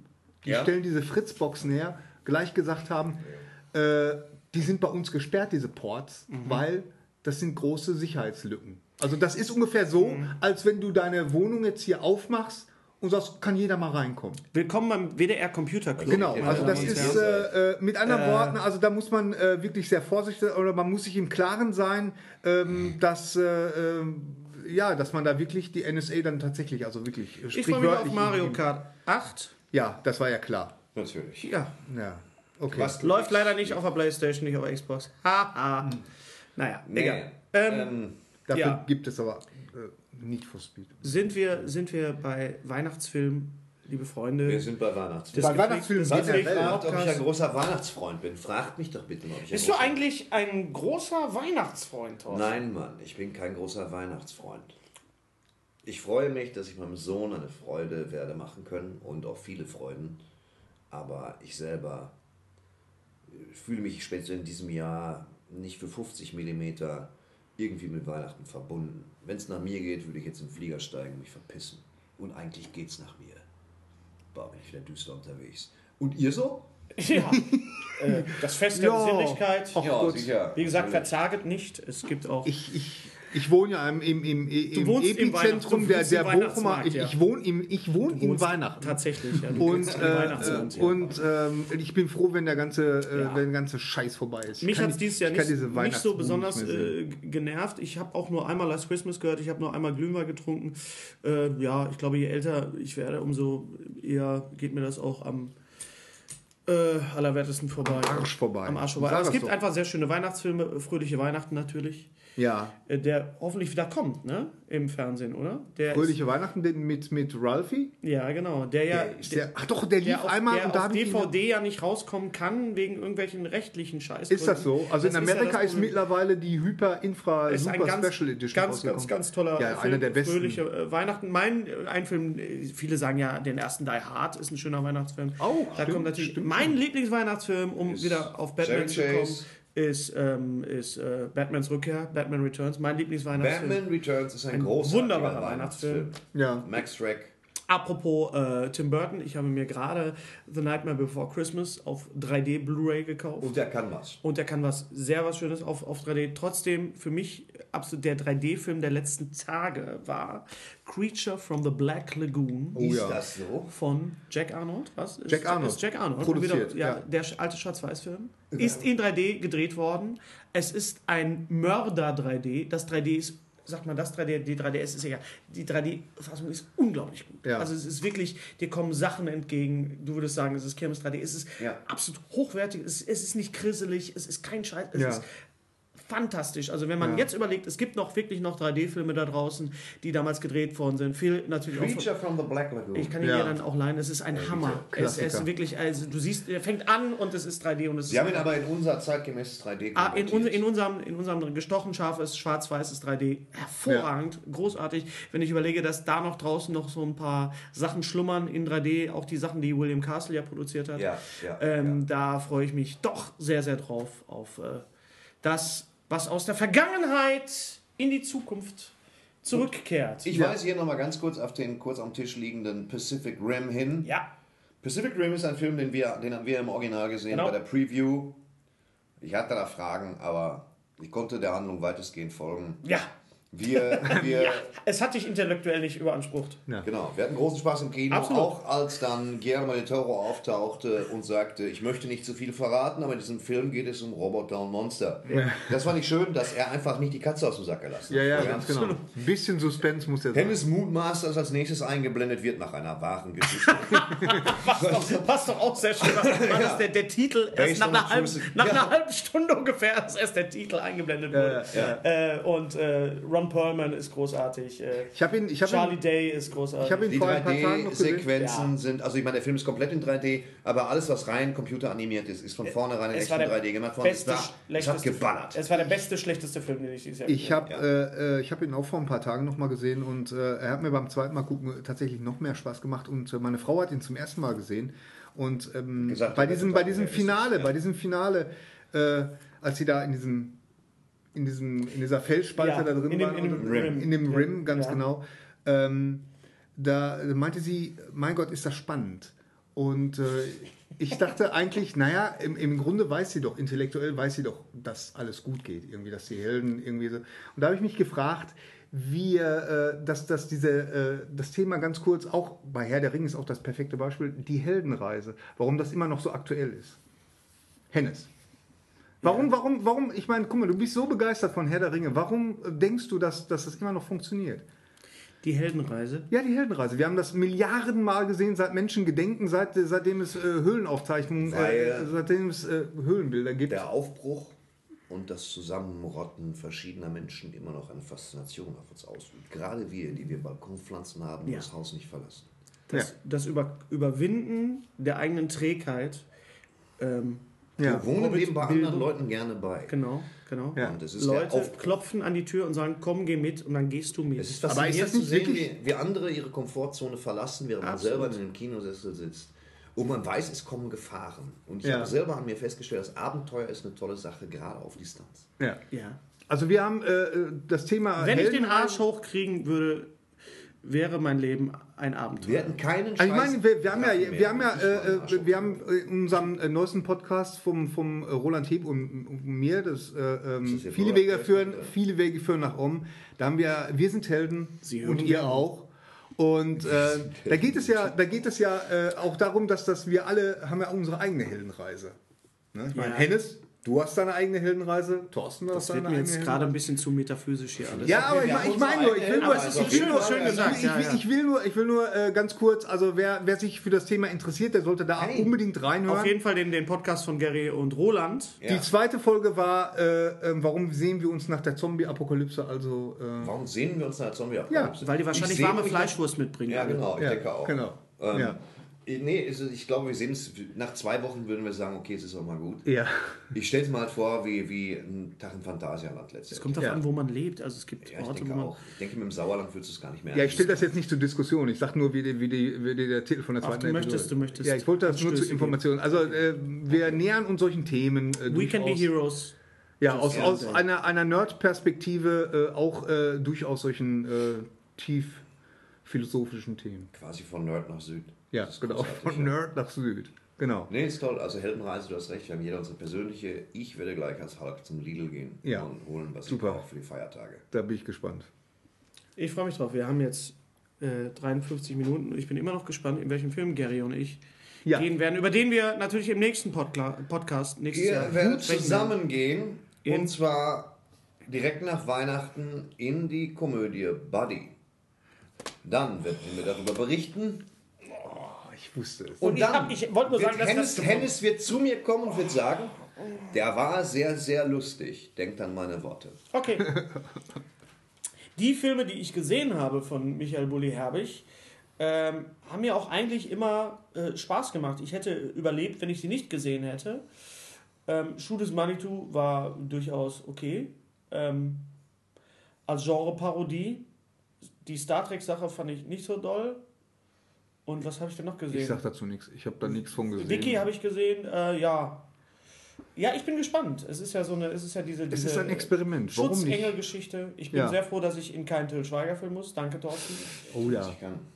die Ja. stellen diese Fritzboxen her, gleich gesagt haben, äh, die sind bei uns gesperrt, diese Ports, Mhm. weil das sind große Sicherheitslücken. Also das ist ungefähr so, Mhm. als wenn du deine Wohnung jetzt hier aufmachst und sagst, kann jeder mal reinkommen. Willkommen beim WDR Computer Club. Genau, also das ist äh, äh, mit anderen Worten, also da muss man äh, wirklich sehr vorsichtig oder man muss sich im Klaren sein, ähm, dass äh, äh, ja, dass man da wirklich die NSA dann tatsächlich, also wirklich Ich freue mich auf Mario in- Kart 8. Ja, das war ja klar. Natürlich. Ja, Ja, okay. Was läuft leider nicht auf der Playstation, nicht auf der Xbox. Haha. Naja, Nee. egal. Ähm, Ähm, Dafür ja. gibt es aber nicht for Speed. sind, wir, sind wir bei Weihnachtsfilmen, liebe Freunde? wir sind bei Weihnachtsfilm. Das Bei Weihnachtsfilmen mich generell. fragt, ob ich ein großer Weihnachtsfreund bin, fragt mich doch bitte mal, ob ich ein Bist du eigentlich ein großer Weihnachtsfreund, Thorsten? Nein, Mann, ich bin kein großer Weihnachtsfreund. Ich freue mich, dass ich meinem Sohn eine Freude werde machen können und auch viele Freuden. Aber ich selber äh, fühle mich spätestens in diesem Jahr nicht für 50 Millimeter irgendwie mit Weihnachten verbunden. Wenn es nach mir geht, würde ich jetzt in den Flieger steigen und mich verpissen. Und eigentlich geht's nach mir. Boah, bin ich wieder düster unterwegs. Und ihr so? Ja. äh, das Fest der Ja. Besinnlichkeit. Gott. sicher. Wie gesagt, verzaget nicht. Es gibt auch. Ich, ich, ich wohne ja im, im, im, im im Epizentrum du der, der im Bochumer. Ich, ich wohne im, ich wohne wohnst Weihnachten. Tatsächlich, ja. Und, im äh, und ähm, ich bin froh, wenn der ganze, äh, Ja. wenn der ganze Scheiß vorbei ist. Ich Mich hat es die- dieses Jahr nicht, nicht so besonders nicht äh, genervt. Ich habe auch nur einmal Last Christmas gehört, ich habe nur einmal Glühwein getrunken. Äh, ja, ich glaube, je älter ich werde, umso eher geht mir das auch am äh, allerwertesten vorbei. Am Arsch vorbei. Am Arsch vorbei. Aber es gibt doch. einfach sehr schöne Weihnachtsfilme, Fröhliche Weihnachten natürlich, Ja. äh, der hoffentlich wieder kommt, ne? Im Fernsehen, oder? Der Fröhliche Weihnachten den mit, mit Ralphie? Ist, ja, genau. Der ja. Der, ist der, ach doch, der lief der auf, einmal der und da auf ihn- DVD ja nicht rauskommen kann, wegen irgendwelchen rechtlichen Scheiß. Ist das so? Also in Das ist ja Amerika das ist, mittlerweile die Hyper Infra ist Super ganz, Special Edition ganz, ganz, ganz toller Ja, Film. einer der besten. Fröhliche äh, Weihnachten. Mein äh, ein Film, viele sagen ja, den ersten Die Hard ist ein schöner Weihnachtsfilm. Oh, da stimmt, kommt natürlich stimmt. mein Lieblingsweihnachtsfilm, um wieder auf Batman Chevy zu kommen, Chase. Ist, ähm, ist äh, Batmans Rückkehr, Batman Returns. Mein Lieblingsweihnachtsfilm. Batman Returns ist ein, Ein großartiger wunderbarer Weihnachtsfilm. Ja. Max Schreck. Apropos äh, Tim Burton, ich habe mir gerade The Nightmare Before Christmas auf 3D Blu-ray gekauft. Und der kann was. Und der kann was sehr was Schönes auf, auf 3D. Trotzdem für mich absolut der 3D-Film der letzten Tage war Creature from the Black Lagoon Oh ist ja. das so? von Jack Arnold. Was? Ist, Jack Arnold. Ist Jack Arnold. Produziert, Wieder, ja, ja. Der alte Schwarz-Weiß-Film. Ist in 3D gedreht worden. Es ist ein Mörder 3D. Das 3D ist sagt man das 3D, die 3DS ist egal. Die 3D-Fassung ist unglaublich gut. Ja. Also es ist wirklich, dir kommen Sachen entgegen. Du würdest sagen, es ist Kirmes 3D. Es ist Ja. absolut hochwertig. Es, es ist nicht krisselig. Es ist kein Scheiß. Es Ja. ist fantastisch. Also wenn man Ja. jetzt überlegt, es gibt noch wirklich noch 3D-Filme da draußen, die damals gedreht worden sind. Viel natürlich auch. Creature from the Black Lagoon. Ich kann ihn Ja. dir dann auch leihen. Es ist ein Hammer. Es, es ist wirklich, also du siehst, er fängt an und es ist 3D und es Sie ist. haben ihn aber in unser zeitgemäßes 3D Ah, in, unser, in, unserem, in unserem gestochen scharfes schwarz-weißes 3D hervorragend, großartig. Wenn ich überlege, dass da noch draußen noch so ein paar Sachen schlummern in 3D, auch die Sachen, die William Castle ja produziert hat. Ja, ja, ähm, Da freue ich mich doch sehr, sehr drauf auf äh, das, was aus der Vergangenheit in die Zukunft zurückkehrt. Ich weise hier nochmal ganz kurz auf den kurz am Tisch liegenden Pacific Rim hin. ja, Pacific Rim ist ein Film, den wir, den haben wir im Original gesehen Genau. bei der Preview. Ich hatte da Fragen, aber ich konnte der Handlung weitestgehend folgen. ja. Wir, wir, Es hat dich intellektuell nicht überansprucht. Genau, wir hatten großen Spaß im Kino, Absolut. auch als dann Guillermo del Toro auftauchte und sagte, ich möchte nicht zu viel verraten, aber in diesem Film geht es um Roboter und Monster. Das fand ich schön, dass er einfach nicht die Katze aus dem Sack gelassen Ja, hat. ja, ganz genau. Ein bisschen Suspense muss der sein. Hennes Moodmasters als nächstes eingeblendet wird nach einer wahren Geschichte. Passt doch, passt doch auch sehr schön. War das der, der Titel erst nach, einer halben, nach Ja. einer halben Stunde ungefähr, als erst der Titel eingeblendet wurde. Äh, und äh, Ron Perlman ist großartig. Äh, Ich habe ihn, ich habe Charlie ihn, Day ist großartig. ich habe ihn Die vor ein paar Tagen noch gesehen. 3D-Sequenzen Ja. sind, also ich meine, der Film ist komplett in 3D, aber alles, was rein computeranimiert ist, ist von vornherein in es echt war in der 3D gemacht worden. Es, beste, war, es hat geballert. Film. Es war der beste, schlechteste Film, den ich dieses Jahr Ich gesehen habe äh, äh, ich hab ihn auch vor ein paar Tagen noch mal gesehen und äh, er hat mir beim zweiten Mal gucken tatsächlich noch mehr Spaß gemacht und äh, meine Frau hat ihn zum ersten Mal gesehen und ähm, Gesagt, bei diesem bei diesem Finale ja. bei diesem Finale äh, als sie da in diesem in diesem in dieser Felsspalte Ja, da drin in dem- waren in dem Rim. in dem Rim ganz Ja. genau ähm, da meinte sie mein Gott ist das spannend und äh, ich dachte eigentlich, naja, im, im Grunde weiß sie doch, intellektuell weiß sie doch, dass alles gut geht, irgendwie, dass die Helden irgendwie so. Und da habe ich mich gefragt, wie, äh, dass, dass diese, äh, das Thema ganz kurz, auch bei Herr der Ring ist auch das perfekte Beispiel, die Heldenreise, warum das immer noch so aktuell ist. Hennes. Warum, warum, warum, ich meine, guck mal, du bist so begeistert von Herr der Ringe. Warum denkst du, dass, dass das immer noch funktioniert? Die Heldenreise. Ja, die Heldenreise. Wir haben das Milliardenmal gesehen, seit Menschen gedenken, seit, seitdem es äh, Höhlenaufzeichnungen, äh, seitdem es äh, Höhlenbilder gibt. Der Aufbruch und das Zusammenrotten verschiedener Menschen immer noch eine Faszination auf uns ausübt. Gerade wir, die wir Balkonpflanzen haben und Ja. das Haus nicht verlassen. Das, das Über Überwinden der eigenen Trägheit. Ähm, ja. Wir wohnen Hobbit- dem bei Bildung. anderen Leuten gerne bei. genau, genau. Ja. Und das ist Leute klopfen an die Tür und sagen, komm, geh mit und dann gehst du mit. Es ist Aber faszinierend ist das zu sehen, wie, wie andere ihre Komfortzone verlassen, während man Absolut. selber in einem Kinosessel sitzt. Und man weiß, es kommen Gefahren. Und ich Ja. habe selber an mir festgestellt, das Abenteuer ist eine tolle Sache, gerade auf Distanz. ja. ja. Also wir haben äh, das Thema Wenn ich den Arsch hochkriegen würde, wäre mein Leben ein Abenteuer. Wir hatten keinen Also ich Scheiß- meine, wir, wir haben ja, mehr. wir haben ja, äh, äh, wir haben äh, in unserem äh, neuesten Podcast vom, vom äh, Roland Heb und, und mir, das, äh, ähm, das viele Wege führen, oder? viele Wege führen nach Rom. Da haben wir, wir sind Helden Sie und ihr auch. Und äh, da geht es ja, da geht es ja äh, auch darum, dass, dass wir alle haben ja unsere eigene Heldenreise. Ne? Ich meine, Ja. Hennes, du hast deine eigene Heldenreise, Thorsten, du Das hast deine wird mir eigene jetzt gerade ein bisschen zu metaphysisch hier alles. ja, aber ich, ich meine nur, ich will eigene nur, ich will Schön- nur, schön gesagt, ich, ja, ich, ja. ich will nur, ich will nur äh, ganz kurz, also wer, wer sich für das Thema interessiert, der sollte da Hey. unbedingt reinhören. Auf jeden Fall den, den Podcast von Gary und Roland. Die zweite Folge war, äh, ähm, warum sehen wir uns nach der Zombie-Apokalypse, also äh, Warum sehen wir uns nach Zombie-Apokalypse? Weil die wahrscheinlich warme Fleischwurst mitbringen. Ja, genau, ich ja, denke auch. genau. Ähm, ja. Nee, also ich glaube, wir sehen es, nach zwei Wochen würden wir sagen, okay, es ist auch mal gut. ja. Ich stelle es mal halt vor, wie, wie ein Tag im Phantasialand letztes Es kommt darauf Ja. an, wo man lebt. Also es gibt Ja, ich Orte, wo denke man. auch. Ich denke, mit dem Sauerland würdest du es gar nicht mehr Ja, ich stelle das jetzt nicht zur Diskussion. Ich sage nur, wie, die, wie, die, wie die, der Titel von der Ach, zweiten du möchtest- Episode. du möchtest Ja, ich wollte das nur zur Information. Also, äh, wir nähern uns solchen Themen. Äh, We can be heroes. Ja, aus, Ja, aus einer, einer Nerd-Perspektive äh, auch äh, durchaus solchen äh, tief philosophischen Themen. Quasi von Nerd nach Süd. Ja, Das ist genau. Von. Nerd nach Süd. Genau. Nee, ist toll. Also Heldenreise, du hast recht, wir haben jeder unsere persönliche. Ich werde gleich als Hulk zum Lidl gehen Ja. und holen, was Super. ich brauche für die Feiertage. Da bin ich gespannt. Ich freue mich drauf. Wir haben jetzt äh, 53 Minuten und ich bin immer noch gespannt, in welchem Film Gary und ich Ja. gehen werden, über den wir natürlich im nächsten Podla Podcast nächstes Ihr Jahr werdet sprechen zusammengehen In- und zwar direkt nach Weihnachten in die Komödie Buddy. Dann werden wir darüber berichten. Ich wusste es. Und ich hab- ich wollte nur wird sagen, dass Hennes, das- Hennes wird zu mir kommen und wird sagen, der war sehr, sehr lustig. Denkt an meine Worte. Okay. Die Filme, die ich gesehen habe von Michael Bulli Herbig, ähm, haben mir auch eigentlich immer äh, Spaß gemacht. Ich hätte überlebt, wenn ich sie nicht gesehen hätte. Ähm, Schuh des Manitou war durchaus okay. Ähm, als Genre-Parodie. Die Star Trek-Sache fand ich nicht so doll. Und was habe ich denn noch gesehen? Ich sag dazu nichts. Ich habe da nichts von gesehen. Vicky habe ich gesehen, äh, ja. Ja, ich bin gespannt. Es ist ja so eine, es ist ja diese, Es diese ist ein Experiment. Warum? Schutzengel-Geschichte. Ich bin Ja. sehr froh, dass ich in keinen Till Schweiger-Film muss. Danke, Thorsten. Oh ja.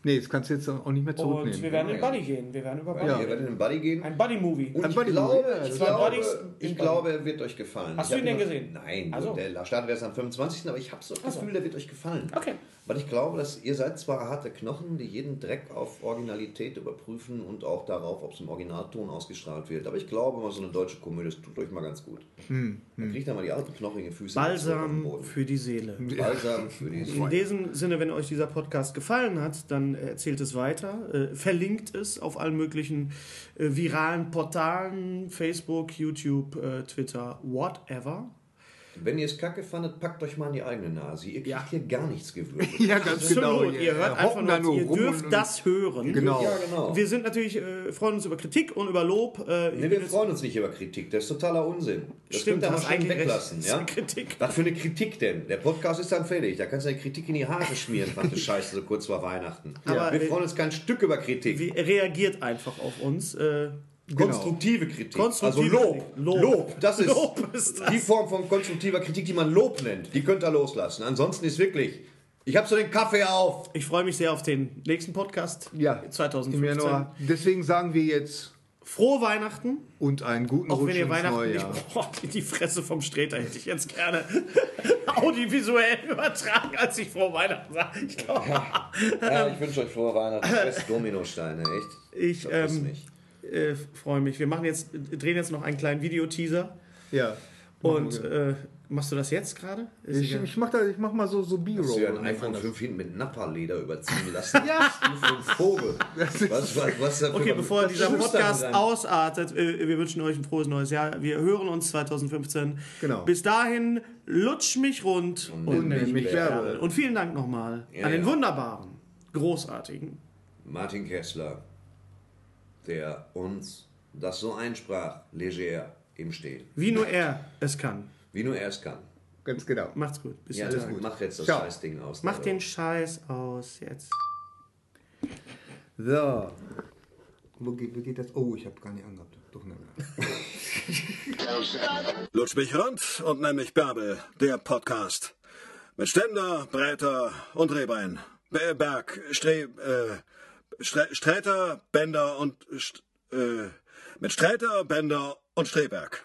Nee, das kannst du jetzt auch nicht mehr Und zurücknehmen. wir werden in Buddy gehen. Wir werden über Buddy Ja. Ihr werdet in den Buddy gehen. Ein Buddy-Movie. Und Ein ich Buddy glaube, ich, glaube, ich glaube, er wird euch gefallen. Hast Ich du ihn denn gesehen? Nein, Also. der Start wäre erst am 25. Aber ich habe so das Gefühl, der wird euch gefallen. Okay. Weil ich glaube, dass ihr seid zwar harte Knochen, die jeden Dreck auf Originalität überprüfen und auch darauf, ob es im Originalton ausgestrahlt wird. Aber ich glaube, mal so eine deutsche Komödie, das tut euch mal ganz gut. Hm, Man kriegt da mal die alten knochigen Füße Balsam für die Seele. Balsam für die In diesem Sinne, wenn euch dieser Podcast gefallen hat, dann erzählt es weiter, äh, verlinkt es auf allen möglichen äh, viralen Portalen, Facebook, YouTube, äh, Twitter, whatever. Wenn ihr es kacke fandet, packt euch mal in die eigene Nase. Ihr kriegt Ja. hier gar nichts gewürdigt. Ja, ganz genau. Absolut. Ihr hört einfach hocken da nur, ihr dürft das hören. Genau. Ja, genau. Wir sind natürlich, äh, freuen uns über Kritik und über Lob. Äh, Nee, wir freuen uns nicht über Kritik. Das ist totaler Unsinn. Das Stimmt, könnt ihr du mal schön eigentlich recht. weglassen. Das ist Ja? eine Kritik. Was für eine Kritik denn? Der Podcast ist dann fertig. Da kannst du eine Kritik in die Haare schmieren, verdammte Scheiße, so kurz vor Weihnachten. Aber, wir äh, freuen uns kein Stück über Kritik. Wie, reagiert einfach auf uns. Äh, Konstruktive Kritik. Konstruktive also Lob. Lob. Lob. Das ist, Lob ist das. die Form von konstruktiver Kritik, die man Lob nennt. Die könnt ihr loslassen. Ansonsten ist wirklich, ich habe so den Kaffee auf. ich freue mich sehr auf den nächsten Podcast Ja, im 2015. Januar. Deswegen sagen wir jetzt Frohe Weihnachten. und einen guten Auch Rutsch wenn ihr Weihnachten neue nicht. Boah, die Fresse vom Streter hätte ich jetzt gerne audiovisuell übertragen, als ich frohe Weihnachten sage. Ich glaube, Ja, ich wünsche euch frohe Weihnachten. Fest Dominosteine, echt. ich Vergiss ähm, mich. Äh, freue mich. Wir machen jetzt, drehen jetzt noch einen kleinen Videoteaser. Ja. Und äh, machst du das jetzt gerade? Ich, ich mach da, ich mach mal so, so Hast du ja B-Roll. ein iPhone 5 hinten mit Nappa-Leder überziehen lassen? ja. Du ein Vogel. Was, was, was Okay, bevor was dieser Podcast ausartet, äh, wir wünschen euch ein frohes neues Jahr. Wir hören uns 2015. Genau. Bis dahin, lutsch mich rund und, nenn mich. Bärbel. Und vielen Dank nochmal Ja, an den ja. wunderbaren, großartigen. Martin Kessler, der uns das so einsprach, leger im Stehen. Wie nur er es kann. Wie nur er es kann. Ganz genau. Macht's gut. Bis Ja, alles gut. Mach jetzt das Ciao. Scheißding aus. Mach den Scheiß aus jetzt. So. Wo geht, wo geht das? Oh, ich habe gar nicht angehabt. Doch, nein. Lutsch mich rund und nenn mich Bärbel, der Podcast. Mit Ständer, Breiter und Rehbein. Be- Berg, Stre, äh, Stre, Sträter, Bender und äh, mit Sträter, Bender und Streberg.